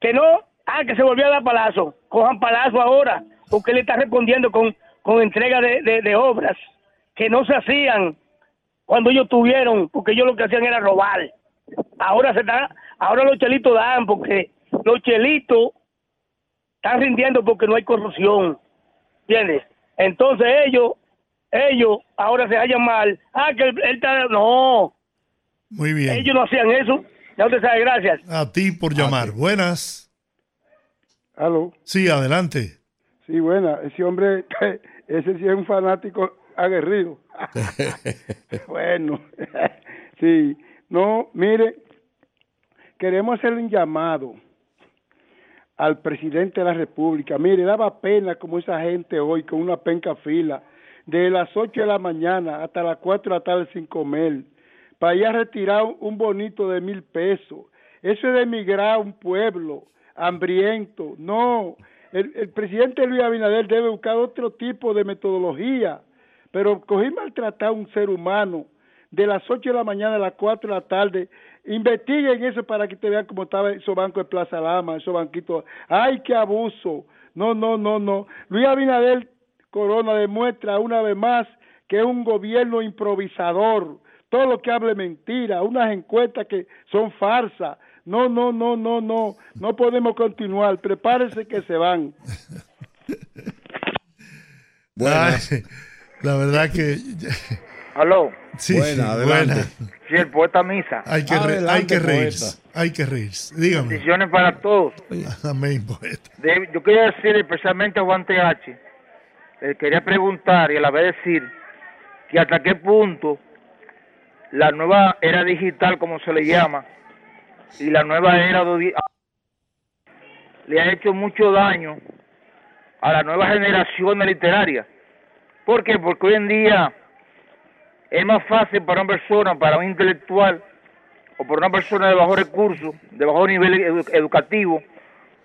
que no, ah, que se volvió a dar palazo, cojan palazo ahora, porque él está respondiendo con, con entrega de, de- de obras que no se hacían cuando ellos tuvieron, porque ellos lo que hacían era robar. Ahora se está, ahora los chelitos dan, porque los chelitos están rindiendo porque no hay corrupción, ¿entiendes? Entonces ellos, ellos ahora se hallan mal, ah, que él, él está, no, Muy bien. ellos no hacían eso, ya usted sabe, gracias. A ti por llamar. Buenas. Aló. Sí, adelante. Sí, buena. Ese hombre, ese sí es un fanático aguerrido. bueno, sí. No, mire, queremos hacer un llamado al presidente de la República. Mire, daba pena como esa gente hoy con una penca fila de las 8 de la mañana hasta las 4 de la tarde sin comer para ir a retirar un bonito de mil pesos. Eso es de emigrar a un pueblo hambriento. No, el, el presidente Luis Abinader debe buscar otro tipo de metodología. Pero cogí maltratar a un ser humano de las 8 de la mañana a las 4 de la tarde. Investiguen eso para que te vean cómo estaba esos bancos de Plaza Lama, esos banquitos. ¡Ay, qué abuso! No, no, no, no. Luis Abinader Corona demuestra una vez más que es un gobierno improvisador. Todo lo que hable mentira, unas encuestas que son farsas. No, no, no, no, no. No podemos continuar. Prepárense que se van. Ay, la verdad que. Aló. Sí, Buena, sí, adelante. buena. Sí, el poeta Misa. Hay que, re- hay que reírse. Hay que reírse. Dígame. Bendiciones para todos. Amén, poeta. De- yo quería decir especialmente a Juan TH, le quería preguntar y a la vez decir que hasta qué punto la nueva era digital, como se le llama, y la nueva era le ha hecho mucho daño a la nueva generación literaria. ¿Por qué? Porque hoy en día es más fácil para una persona, para un intelectual o para una persona de bajo recurso, de bajo nivel edu- educativo,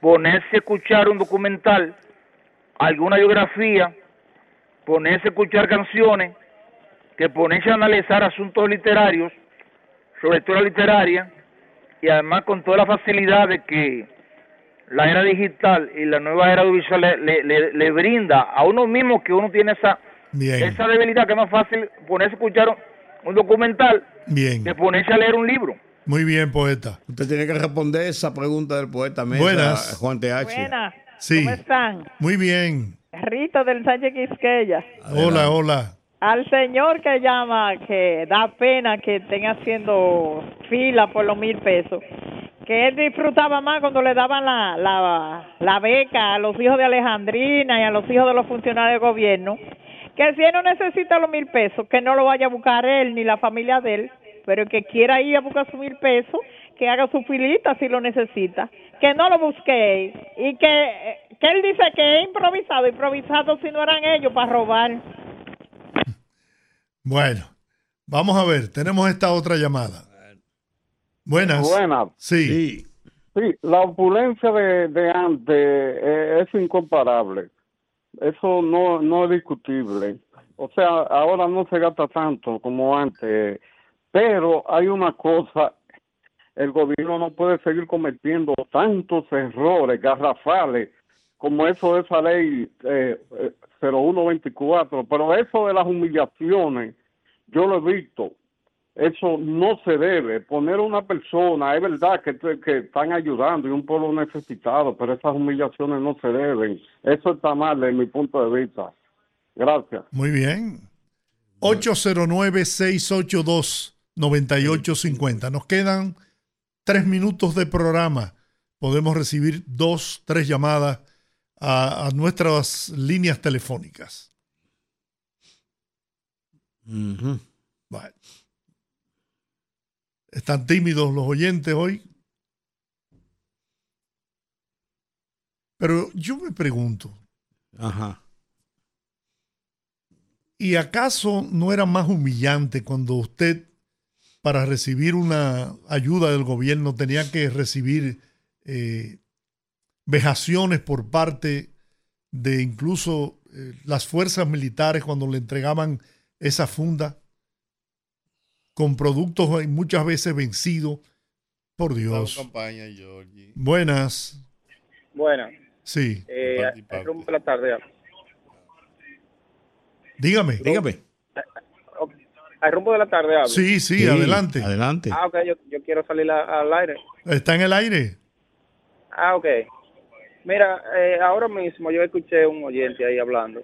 ponerse a escuchar un documental, alguna biografía, ponerse a escuchar canciones, que ponerse a analizar asuntos literarios, sobre todo la literaria, y además con toda la facilidad de que la era digital y la nueva era audiovisual le, le- le- le brinda a uno mismo que uno tiene esa, Bien. esa debilidad que es más fácil ponerse a escuchar un, un documental Bien. que ponerse a leer un libro. Muy bien, poeta. Usted tiene que responder esa pregunta del poeta Mesa, Buenas. Juan TH. Buenas. Sí. ¿Cómo están? Muy bien. Rito del Sánchez Quisqueya. Hola, hola. Al señor que llama, que da pena que estén haciendo fila por los mil pesos, que él disfrutaba más cuando le daban la, la, la beca a los hijos de Alejandrina y a los hijos de los funcionarios de gobierno, que si él no necesita los mil pesos, que no lo vaya a buscar él ni la familia de él, pero que quiera ir a buscar sus mil pesos, que haga su filita si lo necesita, que no lo busque y que, que él dice que es improvisado, improvisado si no eran ellos para robar. Bueno, vamos a ver. Tenemos esta otra llamada. Buenas. Buenas. Sí. Sí, la opulencia de, de antes eh, es incomparable. Eso no, no es discutible. O sea, ahora no se gasta tanto como antes. Pero hay una cosa, el gobierno no puede seguir cometiendo tantos errores garrafales como eso de esa ley eh, eh, 0124. Pero eso de las humillaciones, yo lo he visto. Eso no se debe. Poner a una persona, es verdad que, que están ayudando y un pueblo necesitado, pero esas humillaciones no se deben. Eso está mal desde mi punto de vista. Gracias. Muy bien. 809-682-9850. Nos quedan tres minutos de programa. Podemos recibir dos, tres llamadas a, a nuestras líneas telefónicas. Bueno. Están tímidos los oyentes hoy. Pero yo me pregunto, Ajá. ¿y acaso no era más humillante cuando usted, para recibir una ayuda del gobierno, tenía que recibir eh, vejaciones por parte de incluso eh, las fuerzas militares cuando le entregaban esa funda con productos eh, muchas veces vencidos? Por Dios. campaña. Buenas. Bueno, Sí. eh, al rumbo de la tarde. Dígame. Dígame. Al rumbo de la tarde hablo. Sí, sí, adelante. Adelante. Ah, ok, yo, yo quiero salir a- al aire. ¿Está en el aire? Ah, ok. Mira, eh, ahora mismo yo escuché un oyente ahí hablando.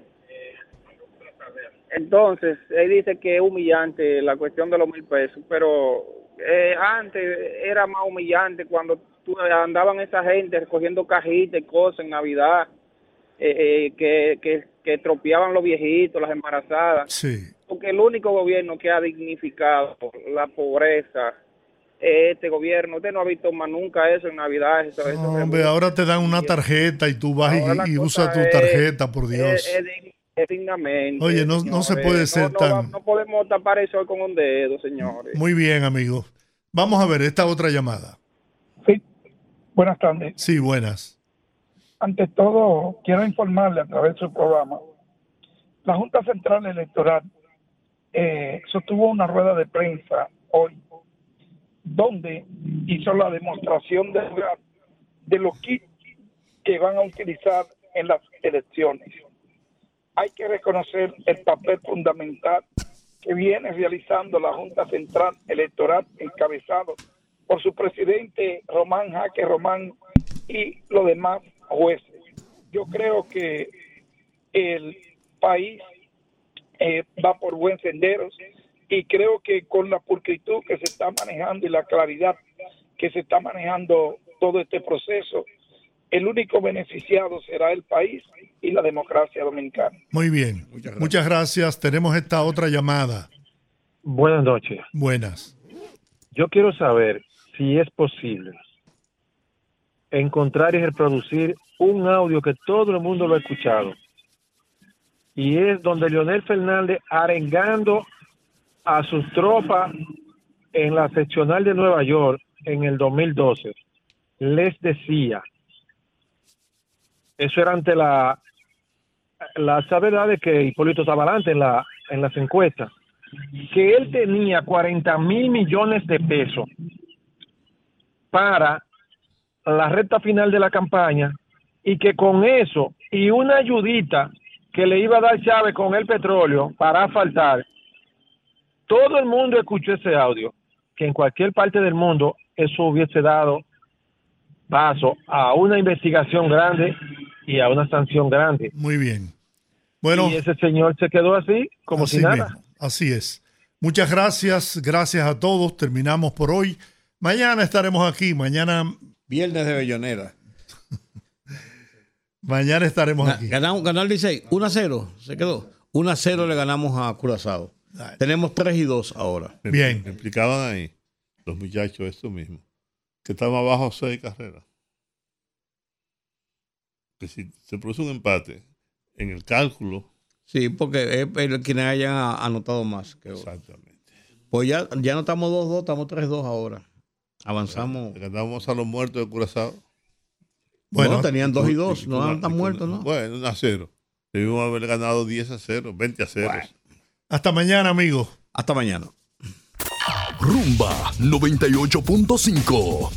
Entonces, él dice que es humillante la cuestión de los mil pesos, pero eh, antes era más humillante cuando tú, andaban esa gente recogiendo cajitas y cosas en Navidad, eh, eh, que, que, que tropeaban los viejitos, las embarazadas. Sí. Porque el único gobierno que ha dignificado la pobreza este gobierno. Usted no ha visto más nunca eso en Navidad. Eso, eso No, hombre, ahora te dan una tarjeta y tú vas y- Ahora usas tu es- tarjeta, por Dios. Es, dignamente. Oye, no- no se puede ser no, tan- no podemos tapar el sol con un dedo, señores. Muy bien, amigo. Vamos a ver esta otra llamada. Buenas tardes. Sí, buenas. Ante todo, quiero informarle a través de su programa. La Junta Central Electoral eh, sostuvo una rueda de prensa hoy donde hizo la demostración de, de los kits que van a utilizar en las elecciones. Hay que reconocer el papel fundamental que viene realizando la Junta Central Electoral encabezado por su presidente Román Jaque Román y los demás jueces. Yo creo que el país eh, va por buen sendero y creo que con la pulcritud que se está manejando y la claridad que se está manejando todo este proceso, el único beneficiado será el país y la democracia dominicana. Muy bien. Muchas gracias. Tenemos esta otra llamada. Buenas noches. Buenas. Yo quiero saber si es posible encontrar y reproducir un audio que todo el mundo lo ha escuchado. Y es donde Leonel Fernández arengando a sus tropas en la seccional de Nueva York en el 2012 les decía, eso era ante la la verdad de que Hipólito estaba adelante en, la, en las encuestas, que él tenía 40 mil millones de pesos para la recta final de la campaña y que con eso y una ayudita que le iba a dar Chávez con el petróleo para asfaltar, todo el mundo escuchó ese audio, que en cualquier parte del mundo eso hubiese dado paso a una investigación grande y a una sanción grande. Muy bien. Bueno, y ese señor se quedó así, como así si nada. mismo, así es. Muchas gracias. Gracias a todos. Terminamos por hoy. Mañana estaremos aquí. Mañana. Viernes de Bellonera. Mañana estaremos aquí. Ganamos, ganó el 16, 1 a 0, se quedó. 1 a 0 le ganamos a Curazao. Tenemos 3 y 2 ahora. Me- Me explicaban ahí los muchachos esto mismo. Que estaban abajo seis carreras. Que si se produce un empate en el cálculo. Sí, porque es quienes hayan anotado más. Que Exactamente. Pues ya, ya no estamos 2-2, estamos 3-2 ahora. Avanzamos. Ganamos a los muertos de Curazao. Bueno, tenían 2 y 2, no están muertos, ¿no? Bueno, 1 a 0. Debimos haber ganado 10 a 0, 20 a 0. Hasta mañana, amigos. Hasta mañana. Rumba 98.5.